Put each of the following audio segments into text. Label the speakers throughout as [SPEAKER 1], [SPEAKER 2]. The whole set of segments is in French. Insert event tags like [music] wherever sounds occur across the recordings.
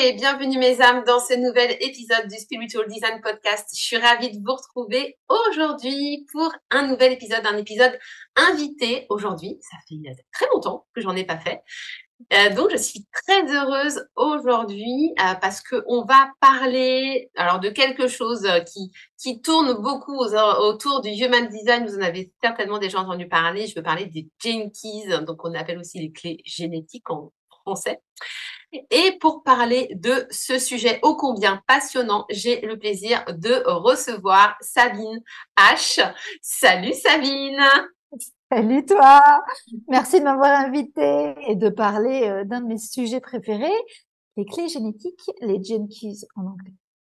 [SPEAKER 1] Bienvenue mes âmes dans ce nouvel épisode du Spiritual Design Podcast. Je suis ravie de vous retrouver aujourd'hui pour un nouvel épisode, un épisode invité aujourd'hui. Ça fait très longtemps que j'en ai pas fait. Euh, donc je suis très heureuse aujourd'hui euh, parce que on va parler alors de quelque chose euh, qui qui tourne beaucoup autour du human design. Vous en avez certainement déjà entendu parler. Je veux parler des gene keys, donc on appelle aussi les clés génétiques en français. Et pour parler de ce sujet ô combien passionnant, j'ai le plaisir de recevoir Sabine H. Salut Sabine
[SPEAKER 2] Salut toi Merci de m'avoir invité et de parler euh, d'un de mes sujets préférés, les clés génétiques, les gene keys en anglais.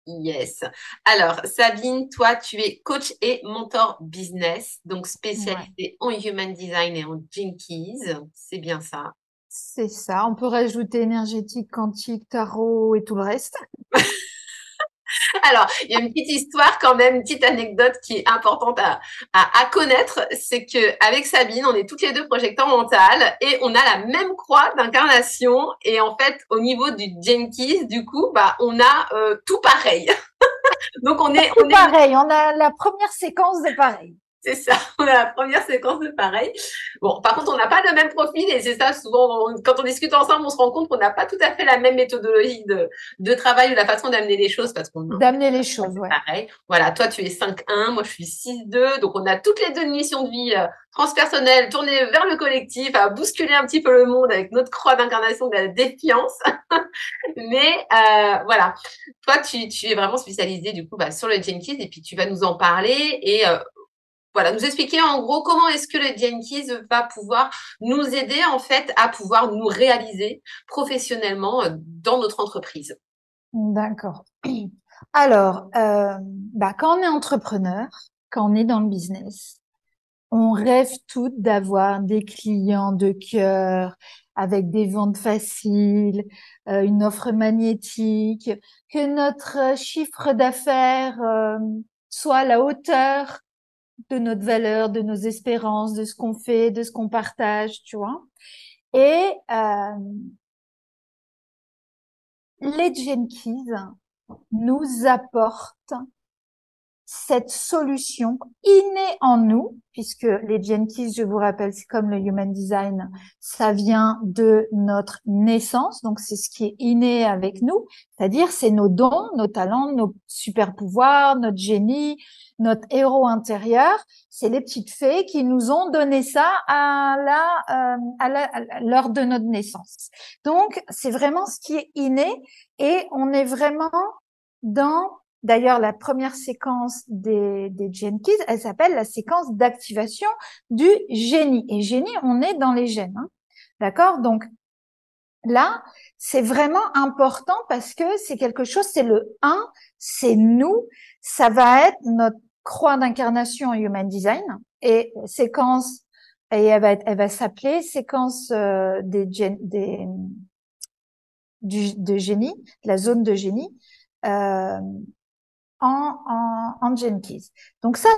[SPEAKER 1] Yes. Alors, Sabine, toi, tu es coach et mentor business, donc spécialisée en human design et en gene keys. C'est bien ça.
[SPEAKER 2] C'est ça. On peut rajouter énergétique, quantique, tarot et tout le reste. [laughs]
[SPEAKER 1] Alors, il y a une petite histoire quand même, une petite anecdote qui est importante à, à, connaître, c'est que avec Sabine, on est toutes les deux projecteurs mentales et on a la même croix d'incarnation et en fait, au niveau du Jenkins, du coup, bah, on a euh, tout pareil. [laughs]
[SPEAKER 2] Donc on est, on est pareil. On a la première séquence de pareil.
[SPEAKER 1] C'est ça, [laughs] on a la première séquence de pareil. Bon, par contre, on n'a pas le même profil et c'est ça, souvent, quand on discute ensemble, on se rend compte qu'on n'a pas tout à fait la même méthodologie de, de travail ou la façon d'amener les choses parce qu'on
[SPEAKER 2] D'amener les choses, ouais.
[SPEAKER 1] Pareil. Voilà, toi, tu es 5-1, moi, je suis 6-2. Donc, on a toutes les deux une mission de vie euh, transpersonnelle, tournée vers le collectif, à bousculer un petit peu le monde avec notre croix d'incarnation de la défiance. [laughs] Mais, euh, voilà. Toi, tu, tu es vraiment spécialisé, du coup, bah, sur le Jenkins et puis tu vas nous en parler et, euh, voilà, nous expliquer en gros comment est-ce que le Jenkins va pouvoir nous aider en fait à pouvoir nous réaliser professionnellement euh, dans notre entreprise.
[SPEAKER 2] D'accord. Alors, euh, bah, quand on est entrepreneur, quand on est dans le business, on rêve toutes d'avoir des clients de cœur avec des ventes faciles, euh, une offre magnétique, que notre chiffre d'affaires soit à la hauteur de notre valeur, de nos espérances, de ce qu'on fait, de ce qu'on partage, tu vois. Et euh, les Jenkins nous apportent cette solution innée en nous, puisque les Jenkins, je vous rappelle, c'est comme le Human Design, ça vient de notre naissance, donc c'est ce qui est inné avec nous, c'est-à-dire c'est nos dons, nos talents, nos super pouvoirs, notre génie, notre héros intérieur, c'est les petites fées qui nous ont donné ça à la, euh, à l'heure de notre naissance. Donc c'est vraiment ce qui est inné et on est vraiment dans D'ailleurs, la première séquence des, des Jenkins, elle s'appelle la séquence d'activation du génie. Et génie, on est dans les gènes. Hein. D'accord? Donc là, c'est vraiment important parce que c'est quelque chose, c'est le 1, c'est nous, ça va être notre croix d'incarnation Human Design et séquence, et elle va, va s'appeler séquence euh, des, des du, de génie, la zone de génie. Euh, en, en. Donc ça,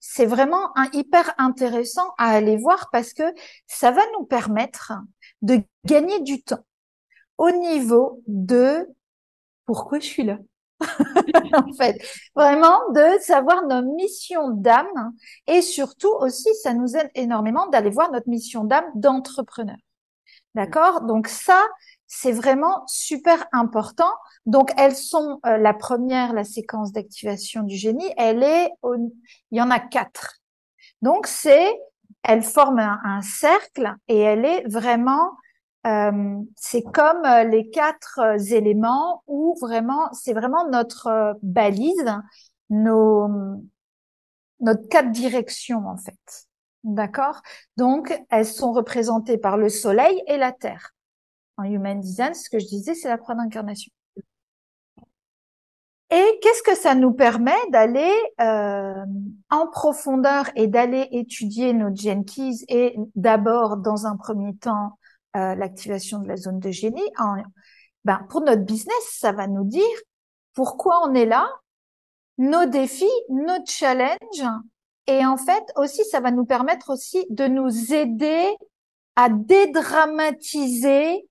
[SPEAKER 2] c'est, vraiment hyper intéressant à aller voir parce que ça va nous permettre de gagner du temps au niveau de pourquoi je suis là? [laughs] en fait, vraiment de savoir nos missions d'âme et surtout aussi, ça nous aide énormément d'aller voir notre mission d'âme d'entrepreneur. D'accord? Donc ça, c'est vraiment super important. Donc elles sont euh, la première, la séquence d'activation du génie, elle est, il y en a quatre. Donc c'est, elle forme un, cercle et elle est vraiment, euh, c'est comme euh, les quatre éléments où vraiment, c'est vraiment notre balise, nos, notre quatre directions en fait. D'accord? Donc, elles sont représentées par le soleil et la terre. En Human Design, ce que je disais, c'est la croix d'incarnation. Et qu'est-ce que ça nous permet d'aller euh, en profondeur et d'aller étudier nos gene keys et d'abord, dans un premier temps, euh, l'activation de la zone de génie. En, ben, pour notre business, ça va nous dire pourquoi on est là, nos défis, nos challenges, et en fait aussi, ça va nous permettre aussi de nous aider à dédramatiser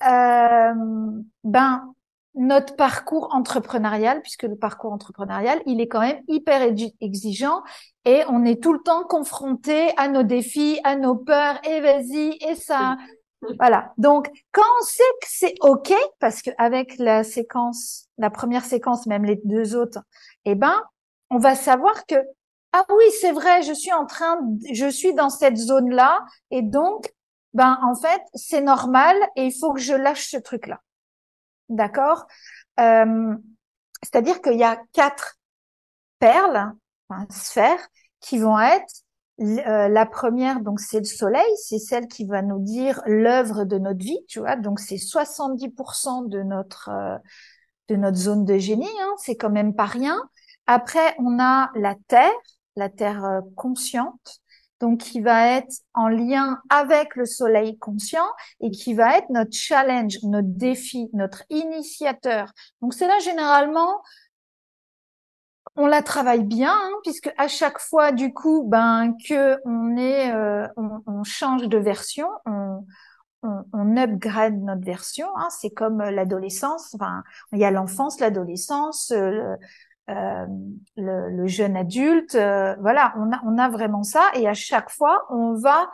[SPEAKER 2] ben notre parcours entrepreneurial, puisque le parcours entrepreneurial, il est quand même hyper exigeant et on est tout le temps confronté à nos défis, à nos peurs, et vas-y, et ça. Voilà. Donc, quand on sait que c'est OK, parce qu'avec la séquence, la première séquence, même les deux autres, eh ben, on va savoir que, ah oui, c'est vrai, je suis en train, je suis dans cette zone-là, et donc, ben, en fait, c'est normal et il faut que je lâche ce truc-là. D'accord? Euh, C'est-à-dire qu'il y a quatre perles, enfin, sphères, qui vont être euh, la première, donc c'est le soleil, c'est celle qui va nous dire l'œuvre de notre vie, tu vois? Donc c'est 70% de notre euh, de notre zone de génie, hein, c'est quand même pas rien. Après, on a la terre, la terre euh, consciente, donc qui va être en lien avec le soleil conscient et qui va être notre challenge, notre défi, notre initiateur. Donc c'est là généralement on la travaille bien hein, puisque à chaque fois du coup ben que on est euh, on, change de version on, on, upgrade notre version hein, c'est comme l'adolescence enfin il y a l'enfance l'adolescence euh, euh, le, le, jeune adulte voilà on a on a vraiment ça et à chaque fois on va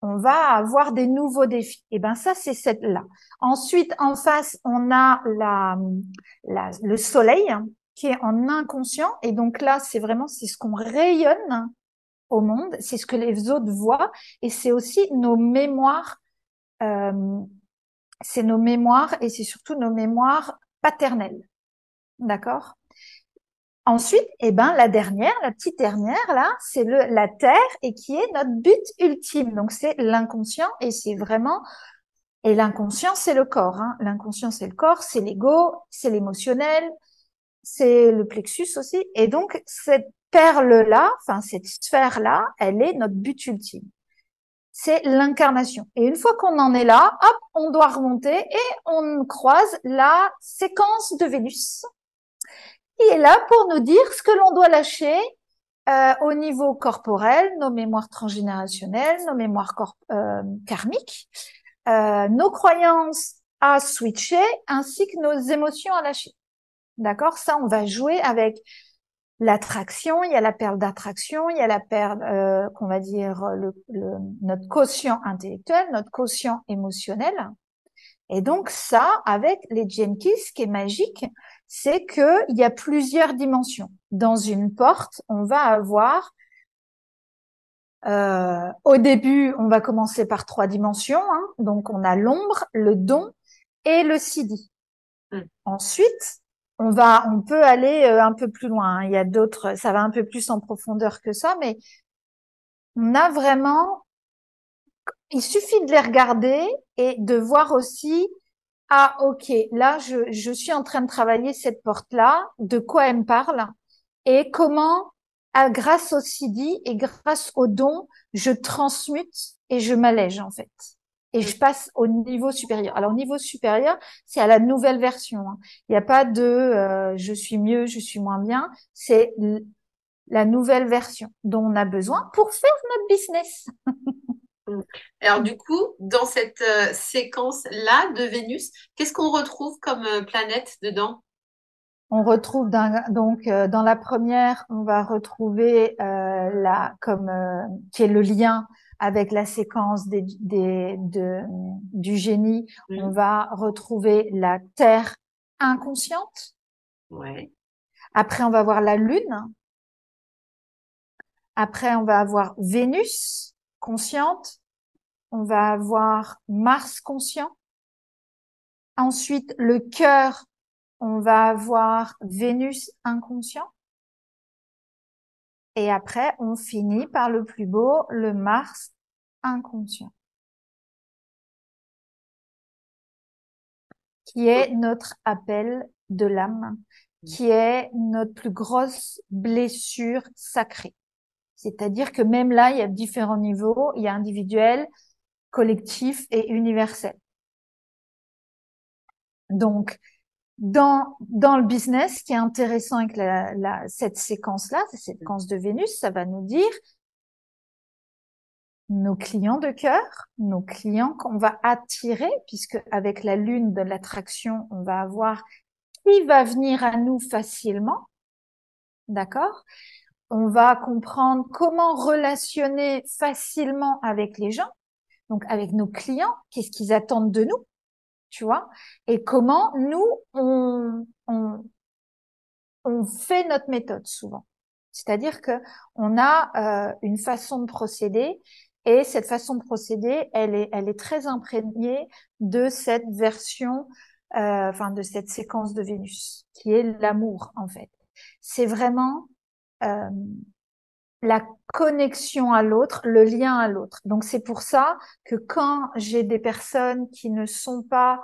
[SPEAKER 2] on va avoir des nouveaux défis. Et ben ça c'est cette là. Ensuite en face on a la, la le soleil qui est en inconscient. Et donc là, c'est vraiment, c'est ce qu'on rayonne au monde, c'est ce que les autres voient, et c'est aussi nos mémoires, euh, c'est nos mémoires, et c'est surtout nos mémoires paternelles. D'accord? Ensuite, eh ben, la dernière, la petite dernière, là, c'est le, la terre et qui est notre but ultime. Donc, c'est l'inconscient et c'est vraiment, et l'inconscient, c'est le corps, hein. L'inconscient, c'est le corps, c'est l'ego, c'est l'émotionnel, c'est le plexus aussi. Et donc, cette perle-là, enfin, cette sphère-là, elle est notre but ultime. C'est l'incarnation. Et une fois qu'on en est là, hop, on doit remonter et on croise la séquence de Vénus. Il est là pour nous dire ce que l'on doit lâcher euh, au niveau corporel, nos mémoires transgénérationnelles, nos mémoires euh, karmiques, euh, nos croyances à switcher, ainsi que nos émotions à lâcher. D'accord? Ça, on va jouer avec l'attraction, il y a la perle d'attraction, il y a la perle euh, qu'on va dire le, notre quotient intellectuel, notre quotient émotionnel. Et donc ça, avec les Jenkins, qui est magique, c'est que il y a plusieurs dimensions. Dans une porte, on va avoir euh, au début, on va commencer par trois dimensions. Hein. Donc on a l'ombre, le don et le sidi. Hmm. Ensuite, on va, on peut aller euh, un peu plus loin. Hein. Il y a d'autres, ça va un peu plus en profondeur que ça, mais on a vraiment, il suffit de les regarder et de voir aussi, ah, ok, là, je, je suis en train de travailler cette porte-là, de quoi elle me parle et comment, à, grâce au CD et grâce au don, je transmute et je m'allège, en fait et je passe au niveau supérieur. Alors, au niveau supérieur, c'est à la nouvelle version. Hein. Il n'y a pas de euh, je suis mieux, je suis moins bien. C'est la nouvelle version dont on a besoin pour faire notre business. [laughs]
[SPEAKER 1] Alors du coup, dans cette euh, séquence-là de Vénus, qu'est-ce qu'on retrouve comme euh, planète dedans?
[SPEAKER 2] On retrouve donc dans la première, on va retrouver la comme qui est le lien avec la séquence des, des, de, du génie, on va retrouver la Terre inconsciente.
[SPEAKER 1] Ouais.
[SPEAKER 2] Après, on va voir la Lune. Après, on va avoir Vénus consciente. On va avoir Mars conscient. Ensuite, le cœur, on va avoir Vénus inconscient. Et après, on finit par le plus beau, le Mars inconscient. Qui est notre appel de l'âme, qui est notre plus grosse blessure sacrée. C'est-à-dire que même là, il y a différents niveaux, il y a individuel, collectif et universel. Donc, dans, dans le business, ce qui est intéressant avec la, cette séquence-là, cette séquence de Vénus, ça va nous dire nos clients de cœur, nos clients qu'on va attirer, puisque avec la lune de l'attraction, on va avoir qui va venir à nous facilement. D'accord? On va comprendre comment relationner facilement avec les gens. Donc, avec nos clients, qu'est-ce qu'ils attendent de nous? tu vois, et comment nous, on, on, on fait notre méthode souvent. C'est-à-dire que on a euh, une façon de procéder et cette façon de procéder, elle est, elle est très imprégnée de cette version, euh, enfin de cette séquence de Vénus, qui est l'amour en fait. C'est vraiment euh, la connexion à l'autre, le lien à l'autre. Donc c'est pour ça que quand j'ai des personnes qui ne sont pas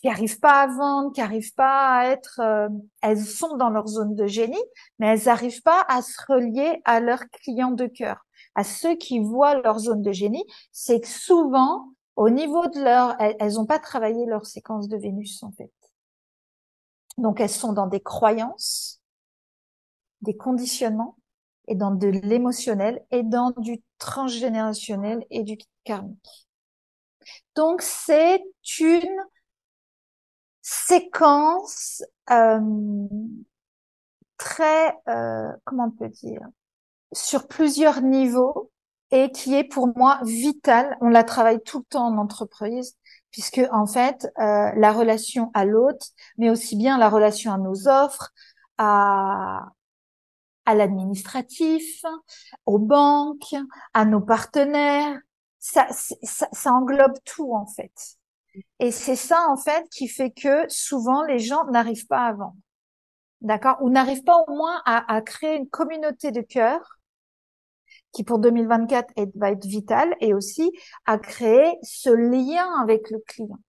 [SPEAKER 2] qui arrivent pas à vendre, qui arrivent pas à être, euh, elles sont dans leur zone de génie, mais elles n'arrivent pas à se relier à leurs clients de cœur, à ceux qui voient leur zone de génie. C'est que souvent, au niveau de leur, elles n'ont pas travaillé leur séquence de Vénus en fait. Donc elles sont dans des croyances, des conditionnements et dans de l'émotionnel et dans du transgénérationnel et du karmique. Donc c'est une séquence euh, très, euh, comment on peut dire, sur plusieurs niveaux et qui est pour moi vitale. On la travaille tout le temps en entreprise puisque en fait euh, la relation à l'autre, mais aussi bien la relation à nos offres, à à l'administratif, aux banques, à nos partenaires. Ça, englobe tout en fait. Et c'est ça en fait qui fait que souvent les gens n'arrivent pas à vendre, d'accord, ou n'arrivent pas au moins à, à, créer une communauté de cœur qui pour 2024 va être vitale et aussi à créer ce lien avec le client.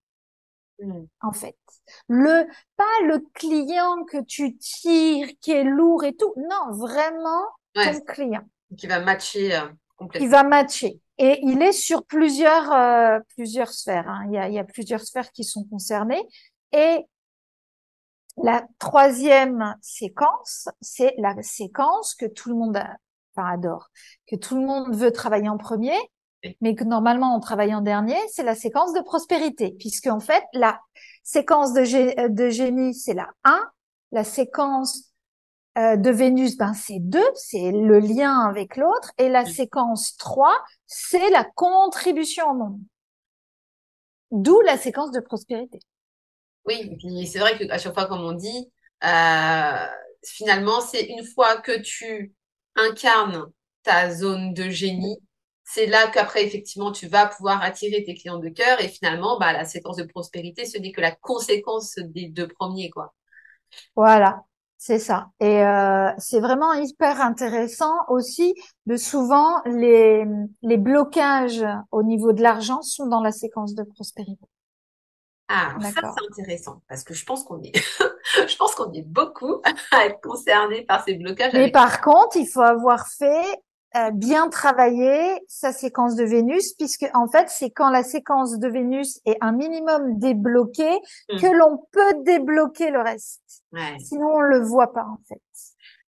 [SPEAKER 2] Mm. En fait, le pas le client que tu tires qui est lourd et tout, non, vraiment ton client
[SPEAKER 1] qui va matcher euh, complètement.
[SPEAKER 2] Qui va matcher et il est sur plusieurs euh, plusieurs sphères. Hein. Il, y a, il y a plusieurs sphères qui sont concernées et la troisième séquence, c'est la séquence que tout le monde enfin, adore, que tout le monde veut travailler en premier, mais que normalement on travaille en dernier, c'est la séquence de prospérité, puisque en fait la séquence de, de génie c'est la 1, la séquence euh, de Vénus ben c'est 2, c'est le lien avec l'autre, et la séquence 3 c'est la contribution au monde. D'où la séquence de prospérité.
[SPEAKER 1] Oui, c'est vrai que à chaque fois comme on dit, euh, finalement c'est une fois que tu incarnes ta zone de génie c'est là qu'après, effectivement, tu vas pouvoir attirer tes clients de cœur et finalement, bah, la séquence de prospérité, ce n'est que la conséquence des deux premiers, quoi.
[SPEAKER 2] Voilà, c'est ça. Et euh, c'est vraiment hyper intéressant aussi de souvent les, les blocages au niveau de l'argent sont dans la séquence de prospérité.
[SPEAKER 1] Ah, ça c'est intéressant parce que je pense qu'on est, [laughs] je pense qu'on est beaucoup [laughs] à être concernés par ces blocages.
[SPEAKER 2] Mais par contre, il faut avoir fait euh, bien travailler sa séquence de Vénus, puisque en fait, c'est quand la séquence de Vénus est un minimum débloquée hmm. que l'on peut débloquer le reste. Sinon, on le voit pas en fait.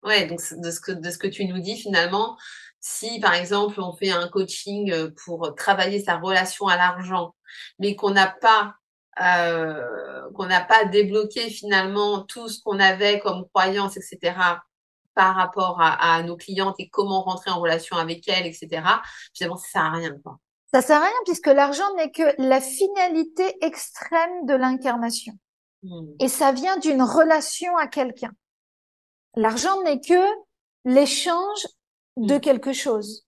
[SPEAKER 1] Ouais, donc de ce que de ce que tu nous dis finalement, si par exemple on fait un coaching euh, pour travailler sa relation à l'argent, mais qu'on n'a pas euh, qu'on n'a pas débloqué finalement tout ce qu'on avait comme croyance, etc par rapport à, nos clientes et comment rentrer en relation avec elles, etc., finalement, ça sert à rien. Quoi.
[SPEAKER 2] Ça sert à rien puisque l'argent n'est que la finalité extrême de l'incarnation. Hmm. Et ça vient d'une relation à quelqu'un. L'argent n'est que l'échange de hmm. quelque chose.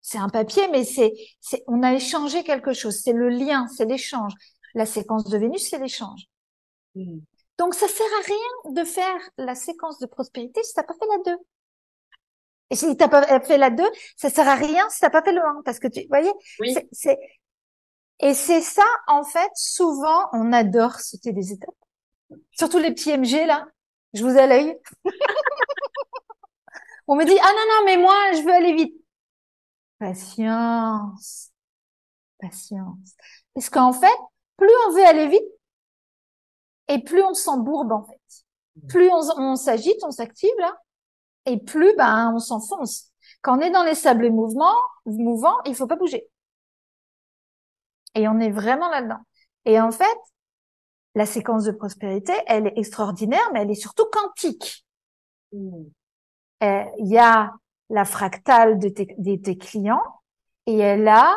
[SPEAKER 2] C'est un papier, mais c'est, c'est, on a échangé quelque chose. C'est le lien, c'est l'échange. La séquence de Vénus, c'est l'échange. Hmm. Donc, ça sert à rien de faire la séquence de prospérité si t'as pas fait la 2. Et si t'as pas fait la 2, ça sert à rien si t'as pas fait le 1. Parce que tu, voyez, oui. c'est, et c'est ça, en fait, souvent, on adore sauter des étapes. Surtout les petits MG, là. Je vous ai l'œil. [laughs] on me dit, ah non, non, mais moi, je veux aller vite. Patience. Patience. Parce qu'en fait, plus on veut aller vite, et plus on s'embourbe, en fait. Plus on, s'agite, on s'active, là, et plus, ben, on s'enfonce. Quand on est dans les sables mouvements, mouvants, il faut pas bouger. Et on est vraiment là-dedans. Et en fait, la séquence de prospérité, elle est extraordinaire, mais elle est surtout quantique. Hmm. Euh, il y a la fractale de tes, clients et elle a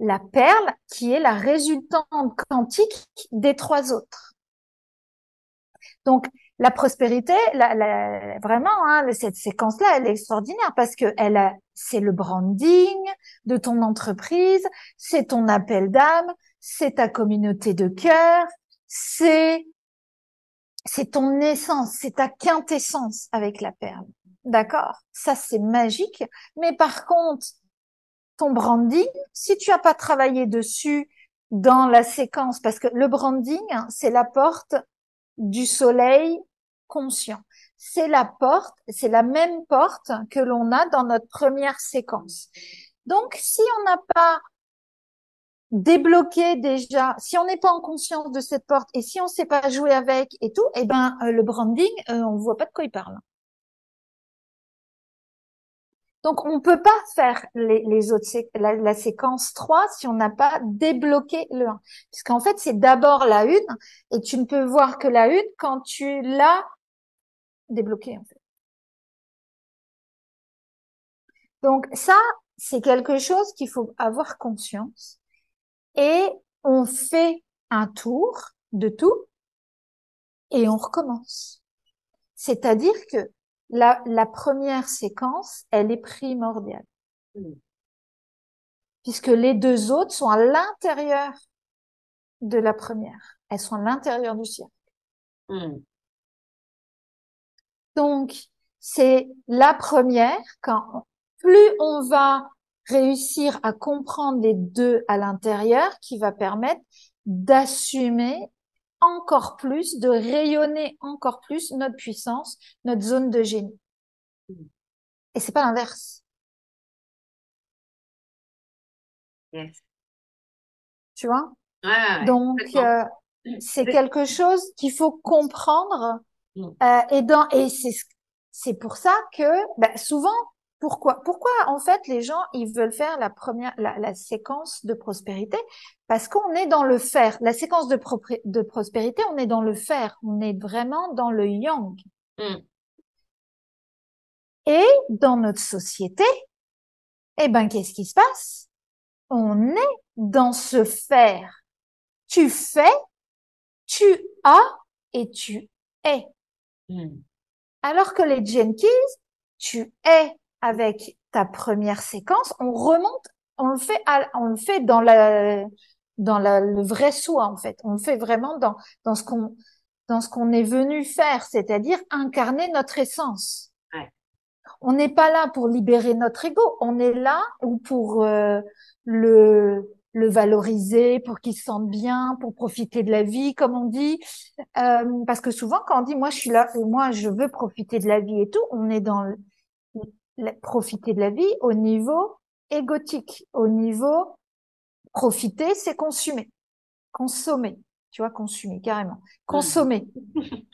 [SPEAKER 2] la perle qui est la résultante quantique des trois autres. Donc, la prospérité, la, la, vraiment, hein, cette séquence-là, elle est extraordinaire parce que elle c'est le branding de ton entreprise, c'est ton appel d'âme, c'est ta communauté de cœur, c'est c'est ton essence, c'est ta quintessence avec la perle. D'accord? Ça, c'est magique. Mais par contre, ton branding, si tu as pas travaillé dessus dans la séquence, parce que le branding, c'est la porte du soleil conscient. C'est la porte, c'est la même porte que l'on a dans notre première séquence. Donc, si on n'a pas débloqué déjà, si on n'est pas en conscience de cette porte et si on ne sait pas jouer avec et tout, eh ben euh, le branding, euh, on voit pas de quoi il parle. Donc, on peut pas faire les, autres la, séquence 3 si on n'a pas débloqué le 1. Puisqu'en fait, c'est d'abord la une et tu ne peux voir que la une quand tu l'as débloqué, en fait. Donc, ça, c'est quelque chose qu'il faut avoir conscience. Et on fait un tour de tout et on recommence. C'est-à-dire que la, la première séquence, elle est primordiale. Mm. Puisque les deux autres sont à l'intérieur de la première. Elles sont à l'intérieur du cercle. Mm. Donc, c'est la première quand plus on va réussir à comprendre les deux à l'intérieur qui va permettre d'assumer encore plus, de rayonner encore plus notre puissance, notre zone de génie. Et c'est pas l'inverse. Tu vois? Donc euh, c'est quelque chose qu'il faut comprendre mm. euh, et dans et c'est c'est pour ça que bah, souvent pourquoi? Pourquoi en fait les gens ils veulent faire la première la, séquence de prospérité? Parce qu'on est dans le faire. La séquence de, de prospérité, on est dans le faire. On est vraiment dans le yang. Hmm. Et dans notre société, eh ben qu'est-ce qui se passe? On est dans ce faire. Tu fais, tu as et tu es. Hmm. Alors que les Jenkins, tu es avec ta première séquence, on remonte, on le fait, on le fait dans la, dans la, le vrai soi en fait. On le fait vraiment dans dans ce qu'on dans ce qu'on est venu faire, c'est-à-dire incarner notre essence. Ouais. On n'est pas là pour libérer notre ego, on est là ou pour euh, le le valoriser, pour qu'il se sente bien, pour profiter de la vie, comme on dit. Euh, parce que souvent, quand on dit moi je suis là, moi je veux profiter de la vie et tout, on est dans profiter de la vie au niveau égotique, au niveau profiter, c'est consommer. Consommer. Tu vois, consommer, carrément. Consommer. [laughs]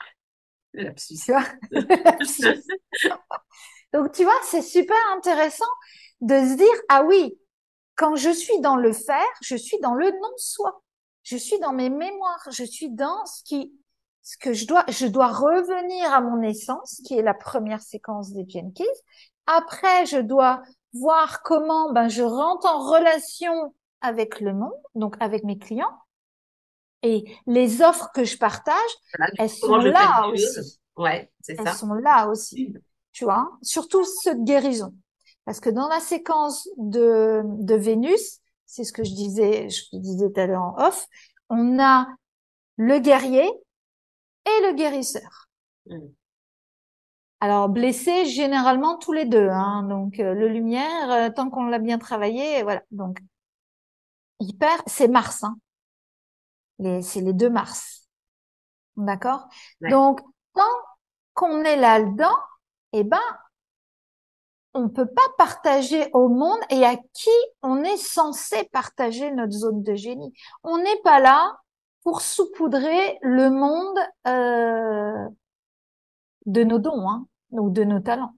[SPEAKER 2] Tu vois? [laughs] [laughs] Donc, tu vois, c'est super intéressant de se dire, ah oui, quand je suis dans le faire, je suis dans le non-soi. Je suis dans mes mémoires. Je suis dans ce qui, ce que je dois, je dois revenir à mon essence, qui est la première séquence des Jenkins. Après, je dois voir comment ben, je rentre en relation avec le monde, donc avec mes clients. Et les offres que je partage, elles sont là aussi.
[SPEAKER 1] Ouais, c'est ça.
[SPEAKER 2] Elles sont là aussi. Tu vois, surtout ceux de guérison. Parce que dans la séquence de, de Vénus, c'est ce que je disais, je disais tout à l'heure en off, on a le guerrier et le guérisseur. Mm. Alors blessé généralement tous les deux, hein, donc euh, le lumière euh, tant qu'on l'a bien travaillé, voilà. Donc hyper, c'est Mars, hein. c'est les deux Mars, d'accord? Donc tant qu'on est là-dedans, eh ben on peut pas partager au monde et à qui on est censé partager notre zone de génie. On n'est pas là pour saupoudrer le monde euh, de nos dons hein, ou de nos talents.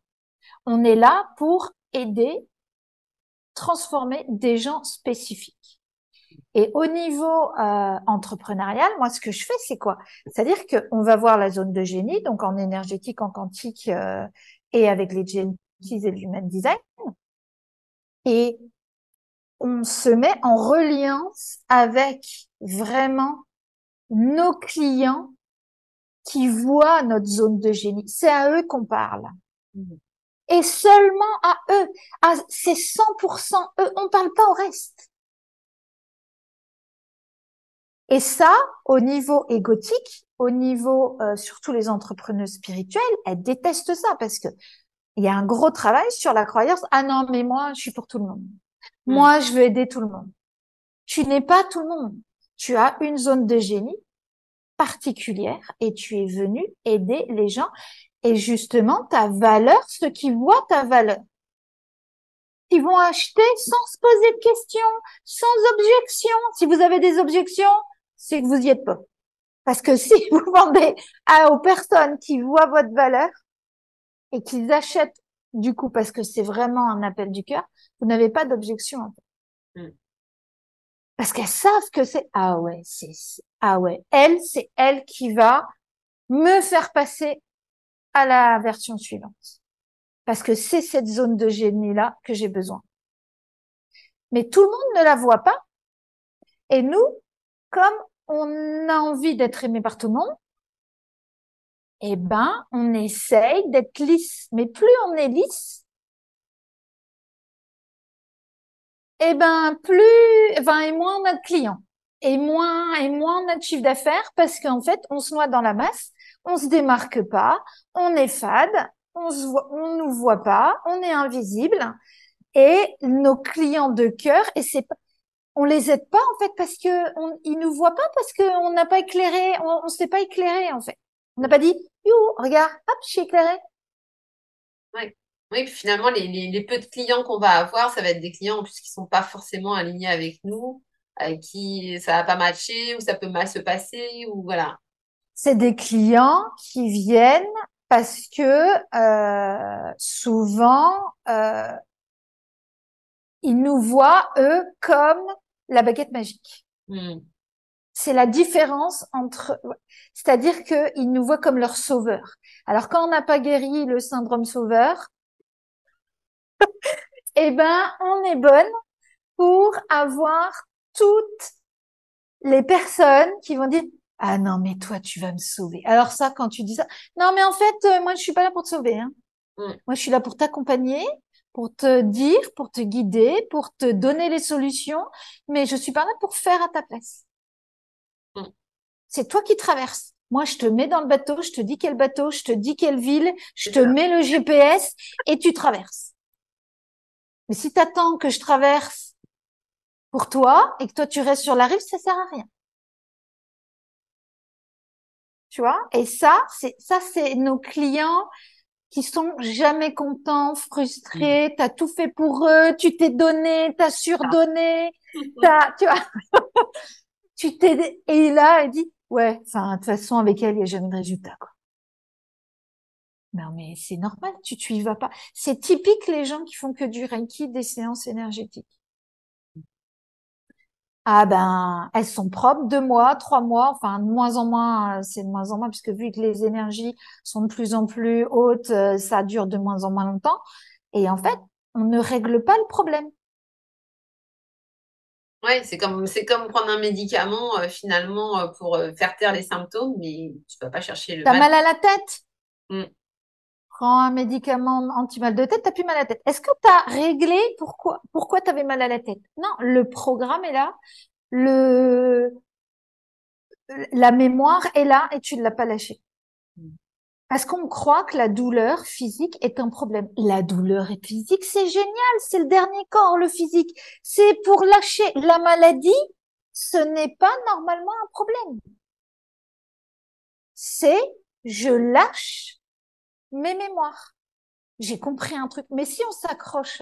[SPEAKER 2] On est là pour aider, transformer des gens spécifiques. Et au niveau euh, entrepreneurial, moi, ce que je fais, c'est quoi? C'est-à-dire qu'on va voir la zone de génie, donc en énergétique, en quantique euh, et avec les génies et l'human design, et on se met en reliance avec vraiment nos clients qui voient notre zone de génie. C'est à eux qu'on parle. Mmh. Et seulement à eux. À, c'est 100% eux. On parle pas au reste. Et ça, au niveau égotique, au niveau euh, surtout les entrepreneurs spirituels, elles détestent ça parce que il y a un gros travail sur la croyance. Ah non, mais moi, je suis pour tout le monde. Mmh. Moi, je veux aider tout le monde. Tu n'es pas tout le monde. Tu as une zone de génie particulière et tu es venu aider les gens. Et justement, ta valeur, ceux qui voient ta valeur, ils vont acheter sans se poser de questions, sans objection. Si vous avez des objections, c'est que vous y êtes pas. Parce que [laughs] si vous vendez à, aux personnes qui voient votre valeur et qu'ils achètent du coup parce que c'est vraiment un appel du cœur, vous n'avez pas d'objection. Mm. Parce qu'elles savent que c'est ah ouais, c'est ah ouais, elle, c'est elle qui va me faire passer à la version suivante. Parce que c'est cette zone de génie-là que j'ai besoin. Mais tout le monde ne la voit pas. Et nous, comme on a envie d'être aimé par tout le monde, eh ben, on essaye d'être lisse. Mais plus on est lisse, eh ben, plus, enfin, et moins on a de clients et moins et moins notre chiffre d'affaires parce qu'en fait on se noie dans la masse, on se démarque pas, on est fade, on se on nous voit pas, on est invisible et nos clients de cœur et c'est on les aide pas en fait parce que on, ils nous voient pas parce qu'on n'a pas éclairé, on, on s'est pas éclairé en fait. On n'a pas dit you regarde, hop, je suis éclairé.
[SPEAKER 1] Oui, puis finalement, les, les, les peu de clients qu'on va avoir, ça va être des clients en plus qui sont pas forcément alignés avec nous avec qui ça va pas matcher ou ça peut mal se passer ou voilà.
[SPEAKER 2] C'est des clients qui viennent parce que euh, souvent euh, ils nous voient eux comme la baguette magique. Hmm. C'est la différence entre, c'est-à-dire qu'ils nous voient comme leur sauveur. Alors quand on n'a pas guéri le syndrome sauveur, eh ben on est bonne pour avoir toutes les personnes qui vont dire ah non mais toi tu vas me sauver. Alors ça quand tu dis ça non mais en fait euh, moi je suis pas là pour te sauver hein. Mm. Moi je suis là pour t'accompagner, pour te dire, pour te guider, pour te donner les solutions, mais je suis pas là pour faire à ta place. Mm. C'est toi qui traverses. Moi, je te mets dans le bateau, je te dis quel bateau, je te dis quelle ville, je te mets le GPS et tu traverses. Mais si tu attends que je traverse pour toi et que toi tu restes sur la rive, ça sert à rien. Tu vois? Et ça, c'est ça, c'est nos clients qui sont jamais contents, frustrés. tu T'as tout fait pour eux, tu t'es donné, t'as surdonné, [laughs] t'as, tu vois, [laughs] tu t'es et là, elle dit, ouais, enfin, de toute façon, avec elle, il n'y a jamais de résultat, quoi. Non, mais c'est normal, tu, tu y vas pas. C'est typique les gens qui font que du Reiki, des séances énergétiques ah ben, elles sont propres deux mois, trois mois, enfin de moins en moins, euh, c'est de moins en moins puisque vu que les énergies sont de plus en plus hautes, euh, ça dure de moins en moins longtemps. Et en fait, on ne règle pas le problème.
[SPEAKER 1] Ouais, c'est comme c'est comme prendre un médicament euh, finalement pour faire taire les symptômes, mais tu vas pas chercher le.
[SPEAKER 2] T'as mal à la tête.
[SPEAKER 1] Mm.
[SPEAKER 2] Prends un médicament anti-mal de tête, t'as plus mal à la tête. Est-ce que t'as réglé pourquoi pourquoi t'avais mal à la tête? Non, le programme est là, le la mémoire est là et tu ne l'as pas lâché. Mm. Parce qu'on croit que la douleur physique est un problème. La douleur physique, c'est génial, c'est le dernier corps, le physique. C'est pour lâcher la maladie, ce n'est pas normalement un problème. C'est je lâche mes mémoires. J'ai compris un truc. Mais si on s'accroche,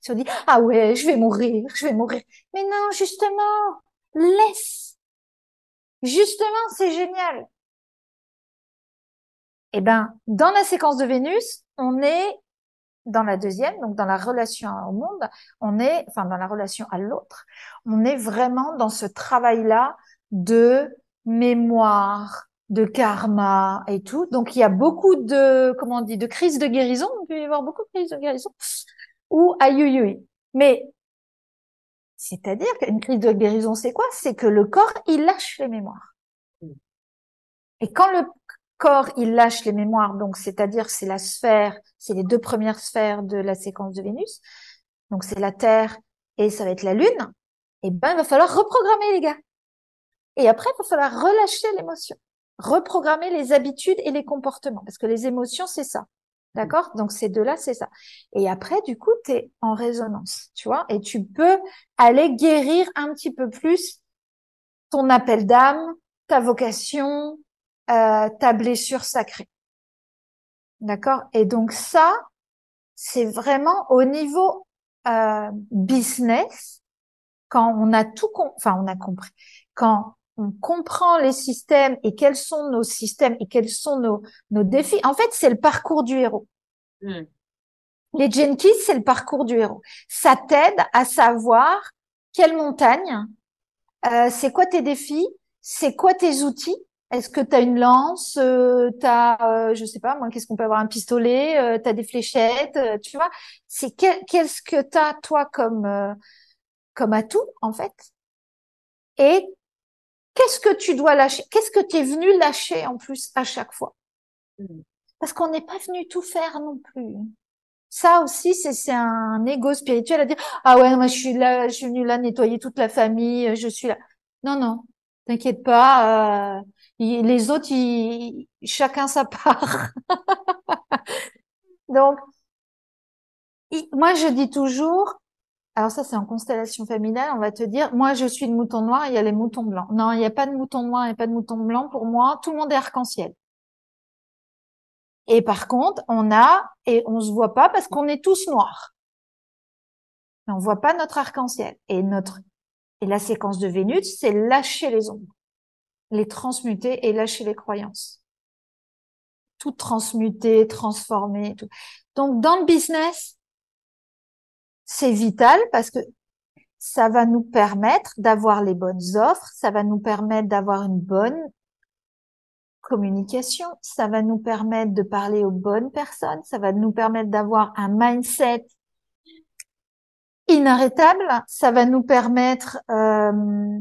[SPEAKER 2] si on dit ah ouais, je vais mourir, je vais mourir. Mais non, justement, laisse. Justement, c'est génial. Eh ben, dans la séquence de Vénus, on est dans la deuxième, donc dans la relation au monde, on est, enfin dans la relation à l'autre, on est vraiment dans ce travail-là de mémoire, de karma et tout. Donc il y a beaucoup de, comment on dit, de crises de guérison. On peut y avoir beaucoup de crises de guérison ou aïe Mais c'est-à-dire qu'une crise de guérison, c'est quoi? C'est que le corps, il lâche les mémoires. Et quand le corps, il lâche les mémoires, donc c'est-à-dire c'est la sphère, c'est les deux premières sphères de la séquence de Vénus, donc c'est la Terre et ça va être la Lune, et ben il va falloir reprogrammer les gars. Et après, il va falloir relâcher l'émotion, reprogrammer les habitudes et les comportements, parce que les émotions, c'est ça. D'accord? Donc ces deux-là, c'est ça. Et après, du coup, tu es en résonance, tu vois, et tu peux aller guérir un petit peu plus ton appel d'âme, ta vocation, euh, ta blessure sacrée. D'accord? Et donc ça, c'est vraiment au niveau euh, business, quand on a tout, enfin on a compris, quand on comprend les systèmes et quels sont nos systèmes et quels sont nos, nos défis. En fait, c'est le parcours du héros. Hmm. Les Jenkins, c'est le parcours du héros. Ça t'aide à savoir quelle montagne, euh, c'est quoi tes défis, c'est quoi tes outils. Est-ce que tu as une lance, euh, tu as, euh, je sais pas moi, qu'est-ce qu'on peut avoir, un pistolet, euh, tu as des fléchettes, euh, tu vois. C'est qu'est-ce que tu as toi comme, comme atout en fait. Et Qu'est-ce que tu dois lâcher? Qu'est-ce que tu es venu lâcher en plus à chaque fois? Mm. Parce qu'on n'est pas venu tout faire non plus. Ça aussi, c'est un ego spirituel à dire ah ouais moi je suis là, je suis venu là nettoyer toute la famille, je suis là. Non non, t'inquiète pas. Euh, les autres, ils, chacun sa [laughs] part. Donc, moi je dis toujours, alors ça, c'est en constellation familiale. On va te dire, moi, je suis le mouton noir, il y a les moutons blancs. Non, il n'y a pas de mouton noir, il n'y a pas de mouton blanc. Pour moi, tout le monde est arc-en-ciel. Et par contre, on a, et on se voit pas parce qu'on est tous noirs. Mais on voit pas notre arc-en-ciel. Et notre, et la séquence de Vénus, c'est lâcher les ombres. Les transmuter et lâcher les croyances. Tout transmuter, transformer, tout. Donc, dans le business, c'est vital parce que ça va nous permettre d'avoir les bonnes offres, ça va nous permettre d'avoir une bonne communication, ça va nous permettre de parler aux bonnes personnes, ça va nous permettre d'avoir un mindset inarrêtable, ça va nous permettre euh,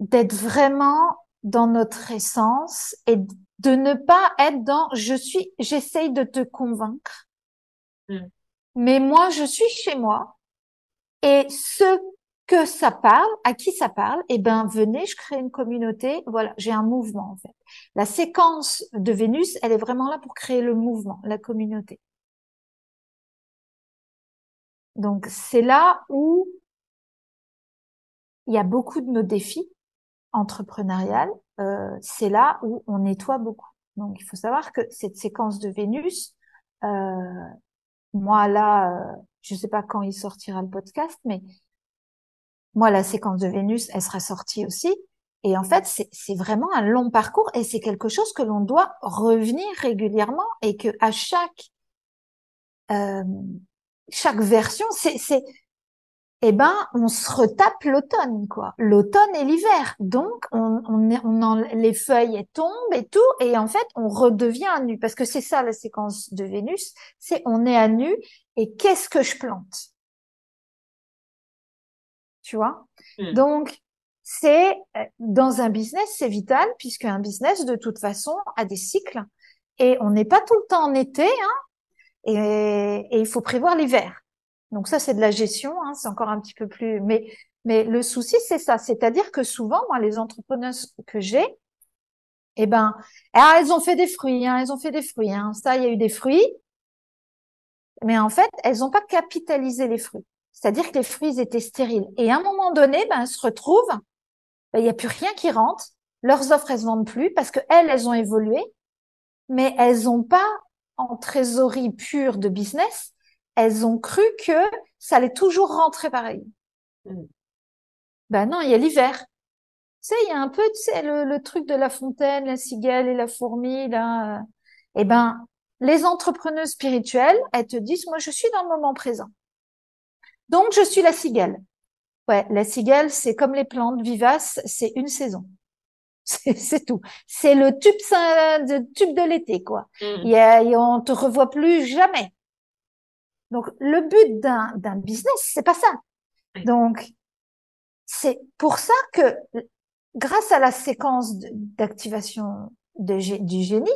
[SPEAKER 2] d'être vraiment dans notre essence et de ne pas être dans je suis j'essaye de te convaincre. Mm. Mais moi, je suis chez moi et ce que ça parle, à qui ça parle, eh ben venez, je crée une communauté. Voilà, j'ai un mouvement en fait. La séquence de Vénus, elle est vraiment là pour créer le mouvement, la communauté. Donc c'est là où il y a beaucoup de nos défis entrepreneuriales. Euh, c'est là où on nettoie beaucoup. Donc il faut savoir que cette séquence de Vénus, euh, moi, là, euh, je sais pas quand il sortira le podcast, mais moi, la séquence de Vénus, elle sera sortie aussi. Et en fait, c'est vraiment un long parcours et c'est quelque chose que l'on doit revenir régulièrement et que à chaque euh, chaque version, c'est eh ben, on se retape l'automne, quoi. L'automne et l'hiver. Donc, on, on, on en, les feuilles elles tombent et tout, et en fait, on redevient à nu. Parce que c'est ça la séquence de Vénus, c'est on est à nu, et qu'est-ce que je plante? Tu vois? Hmm. Donc, c'est euh, dans un business, c'est vital, puisque un business, de toute façon, a des cycles, et on n'est pas tout le temps en été, hein, et, et il faut prévoir l'hiver. Donc ça, c'est de la gestion, hein, c'est encore un petit peu plus. Mais le souci, c'est ça, c'est-à-dire que souvent, moi, les entrepreneuses que j'ai, eh ben, ah, elles ont fait des fruits, hein, elles ont fait des fruits. Hein. Ça, il y a eu des fruits, mais en fait, elles n'ont pas capitalisé les fruits. C'est-à-dire que les fruits étaient stériles. Et à un moment donné, ben, elles se retrouvent, ben, il n'y a plus rien qui rentre. Leurs offres, elles se vendent plus parce que elles, elles ont évolué, mais elles n'ont pas en trésorerie pure de business elles ont cru que ça allait toujours rentrer pareil. Ben non, il y a l'hiver. Tu sais, il y a un peu, tu sais, le, truc de la fontaine, la cigale et la fourmi, là. Eh ben, les entrepreneuses spirituelles, elles te disent, moi, je suis dans le moment présent. Donc, je suis la cigale. Ouais, la cigale, c'est comme les plantes vivaces, c'est une saison. [laughs] C'est tout. C'est le tube, de, tube de l'été, quoi. Mm. Y a, on te revoit plus jamais. Donc, le but d'un, d'un business, c'est pas ça. Donc, c'est pour ça que, grâce à la séquence d'activation du génie,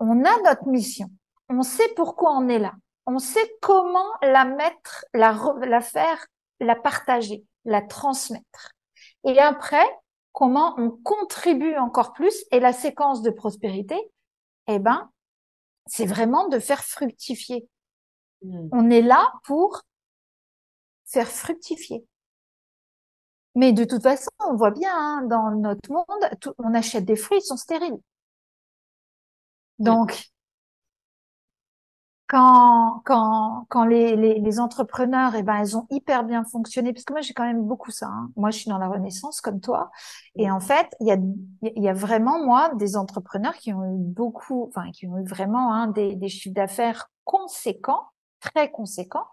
[SPEAKER 2] on a notre mission. On sait pourquoi on est là. On sait comment la mettre, la, la faire, la partager, la transmettre. Et après, comment on contribue encore plus. Et la séquence de prospérité, eh ben, c'est vraiment de faire fructifier Mm. On est là pour faire fructifier. Mais de toute façon, on voit bien hein, dans notre monde, on achète des fruits, ils sont stériles. Donc, quand quand quand les, les, entrepreneurs, eh ben, elles ont hyper bien fonctionné, parce que moi j'ai quand même beaucoup ça. Hein. Moi, je suis dans la Renaissance comme toi, et en fait, il y a il y a vraiment moi des entrepreneurs qui ont eu beaucoup, enfin qui ont eu vraiment hein, des chiffres d'affaires conséquents très conséquent.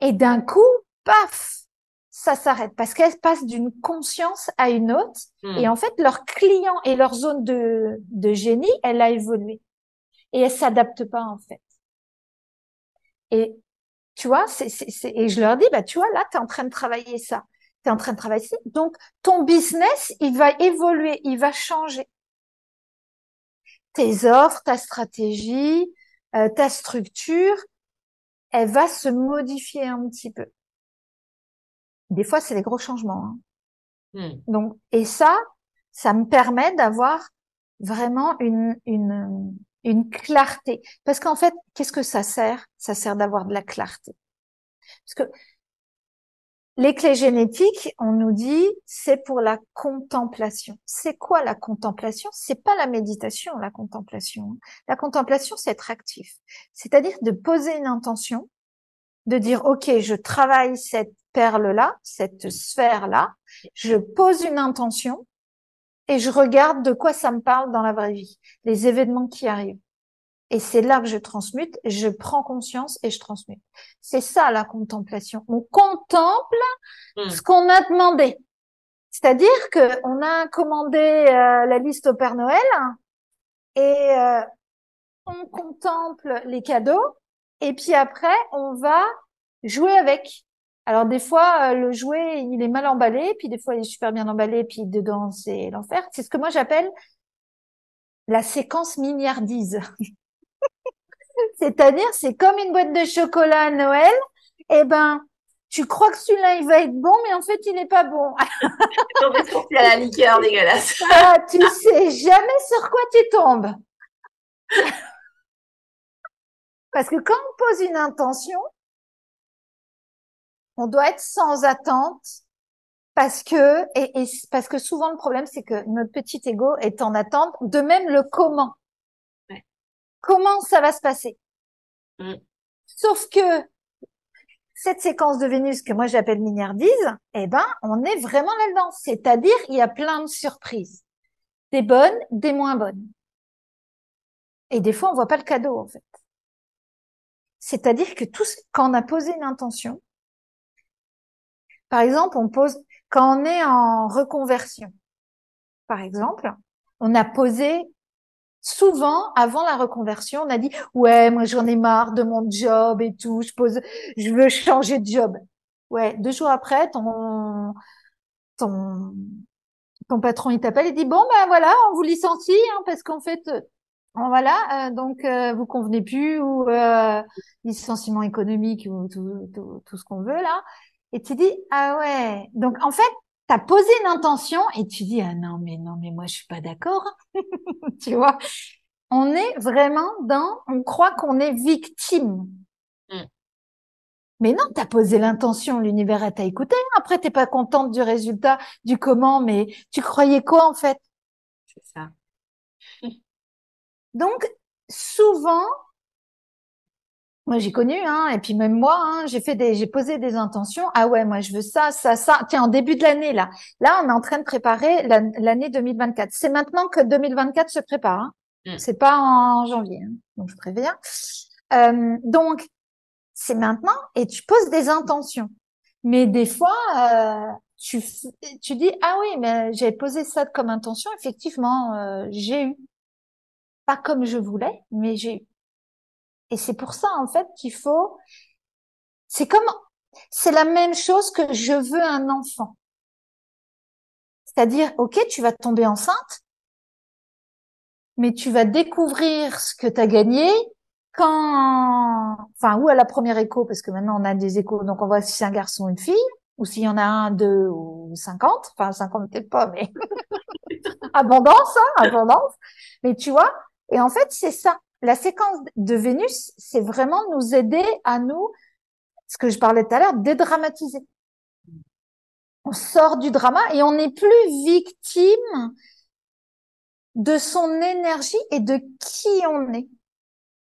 [SPEAKER 2] Et d'un coup, paf, ça s'arrête parce qu'elles passent d'une conscience à une autre. Et hmm. en fait, leur client et leur zone de, de génie, elle a évolué. Et elle s'adapte pas, en fait. Et tu vois, c'est, c'est, et je leur dis, bah, tu vois, là, tu es en train de travailler ça. Tu es en train de travailler ça. Donc, ton business, il va évoluer, il va changer. Tes offres, ta stratégie, euh, ta structure, elle va se modifier un petit peu. Des fois, c'est des gros changements. Hein. Hmm. Donc, et ça, ça me permet d'avoir vraiment une, une, une clarté. Parce qu'en fait, qu'est-ce que ça sert? Ça sert d'avoir de la clarté. Parce que les clés génétiques, on nous dit, c'est pour la contemplation. C'est quoi la contemplation? C'est pas la méditation, la contemplation. La contemplation, c'est être actif. C'est-à-dire de poser une intention, de dire, OK, je travaille cette perle-là, cette sphère-là, je pose une intention et je regarde de quoi ça me parle dans la vraie vie, les événements qui arrivent. Et c'est là que je transmute, je prends conscience et je transmute. C'est ça la contemplation. On contemple hmm. ce qu'on a demandé. C'est-à-dire que on a commandé euh, la liste au Père Noël et euh, on contemple les cadeaux et puis après on va jouer avec. Alors des fois euh, le jouet il est mal emballé, puis des fois il est super bien emballé, puis dedans c'est l'enfer. C'est ce que moi j'appelle la séquence milliardise. [laughs] C'est-à-dire, c'est comme une boîte de chocolat à Noël. Eh ben, tu crois que celui-là, il va être bon, mais en fait, il n'est pas bon. [laughs]
[SPEAKER 1] tombé à la liqueur dégueulasse.
[SPEAKER 2] ah, tu sais jamais sur quoi tu tombes. [laughs] Parce que quand on pose une intention, on doit être sans attente parce que et, et parce que souvent le problème c'est que notre petit ego est en attente de même le comment comment ça va se passer? Mm. Sauf que cette séquence de Vénus que moi j'appelle miniardise, eh ben, on est vraiment là-dedans. C'est-à-dire, il y a plein de surprises. Des bonnes, des moins bonnes. Et des fois, on voit pas le cadeau, en fait. C'est-à-dire que tout, quand on a posé une intention, Par exemple, on pose, quand on est en reconversion, par exemple, on a posé souvent avant la reconversion, on a dit ouais, moi j'en ai marre de mon job et tout, je pose, je veux changer de job. Ouais, deux jours après, ton ton ton patron il t'appelle et dit bon ben voilà, on vous licencie hein, parce qu'en fait euh, voilà, euh, donc euh, vous convenez plus ou euh, licenciement économique ou tout, tout, tout ce qu'on veut là. Et tu dis ah ouais, donc en fait t'as posé une intention et tu dis ah non mais non mais moi je suis pas d'accord. [laughs] Tu vois? On est vraiment dans on croit qu'on est victime. Mm. mais non t'as posé l'intention l'univers t'a écouté. Après t'es pas contente du résultat du comment mais tu croyais quoi en fait?
[SPEAKER 1] C'est ça.
[SPEAKER 2] Donc souvent moi, j'ai connu, hein, et puis même moi, hein, j'ai fait des, j'ai posé des intentions. Ah ouais, moi, je veux ça, ça, ça. Tiens, en début de l'année, là, là, on est en train de préparer l'année 2024. C'est maintenant que 2024 se prépare. Hein. Mm. C'est pas en janvier, hein, donc je préviens. Euh, donc, c'est maintenant, et tu poses des intentions. Mais des fois, euh, tu, tu dis ah oui, mais j'ai posé ça comme intention. Effectivement, euh, j'ai eu pas comme je voulais, mais j'ai eu. Et c'est pour ça, en fait, qu'il faut, c'est comme, c'est la même chose que je veux un enfant. C'est-à-dire, OK, tu vas tomber enceinte, mais tu vas découvrir ce que tu as gagné quand, enfin, ou à la première écho, parce que maintenant on a des échos, donc on voit si c'est un garçon ou une fille, ou s'il y en a un, deux ou cinquante, enfin, cinquante peut-être pas, mais [laughs] abondance, hein, abondance. Mais tu vois, et en fait, c'est ça la séquence de Vénus, c'est vraiment nous aider à nous, ce que je parlais tout à l'heure, dédramatiser. On sort du drama et on n'est plus victime de son énergie et de qui on est.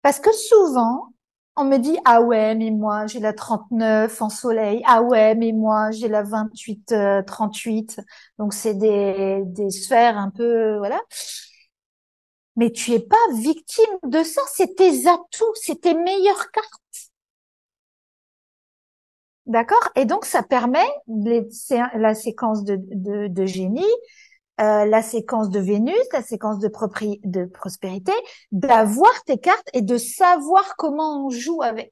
[SPEAKER 2] Parce que souvent, on me dit, ah ouais, mais moi, j'ai la 39 en soleil. Ah ouais, mais moi, j'ai la 28, 38. Euh, Donc, c'est des, des sphères un peu, voilà mais tu es pas victime de ça, c'est tes atouts, c'est tes meilleures cartes. D'accord? Et donc, ça permet la séquence de, de, génie, euh, la séquence de Vénus, la séquence de, prospérité, d'avoir tes cartes et de savoir comment on joue avec.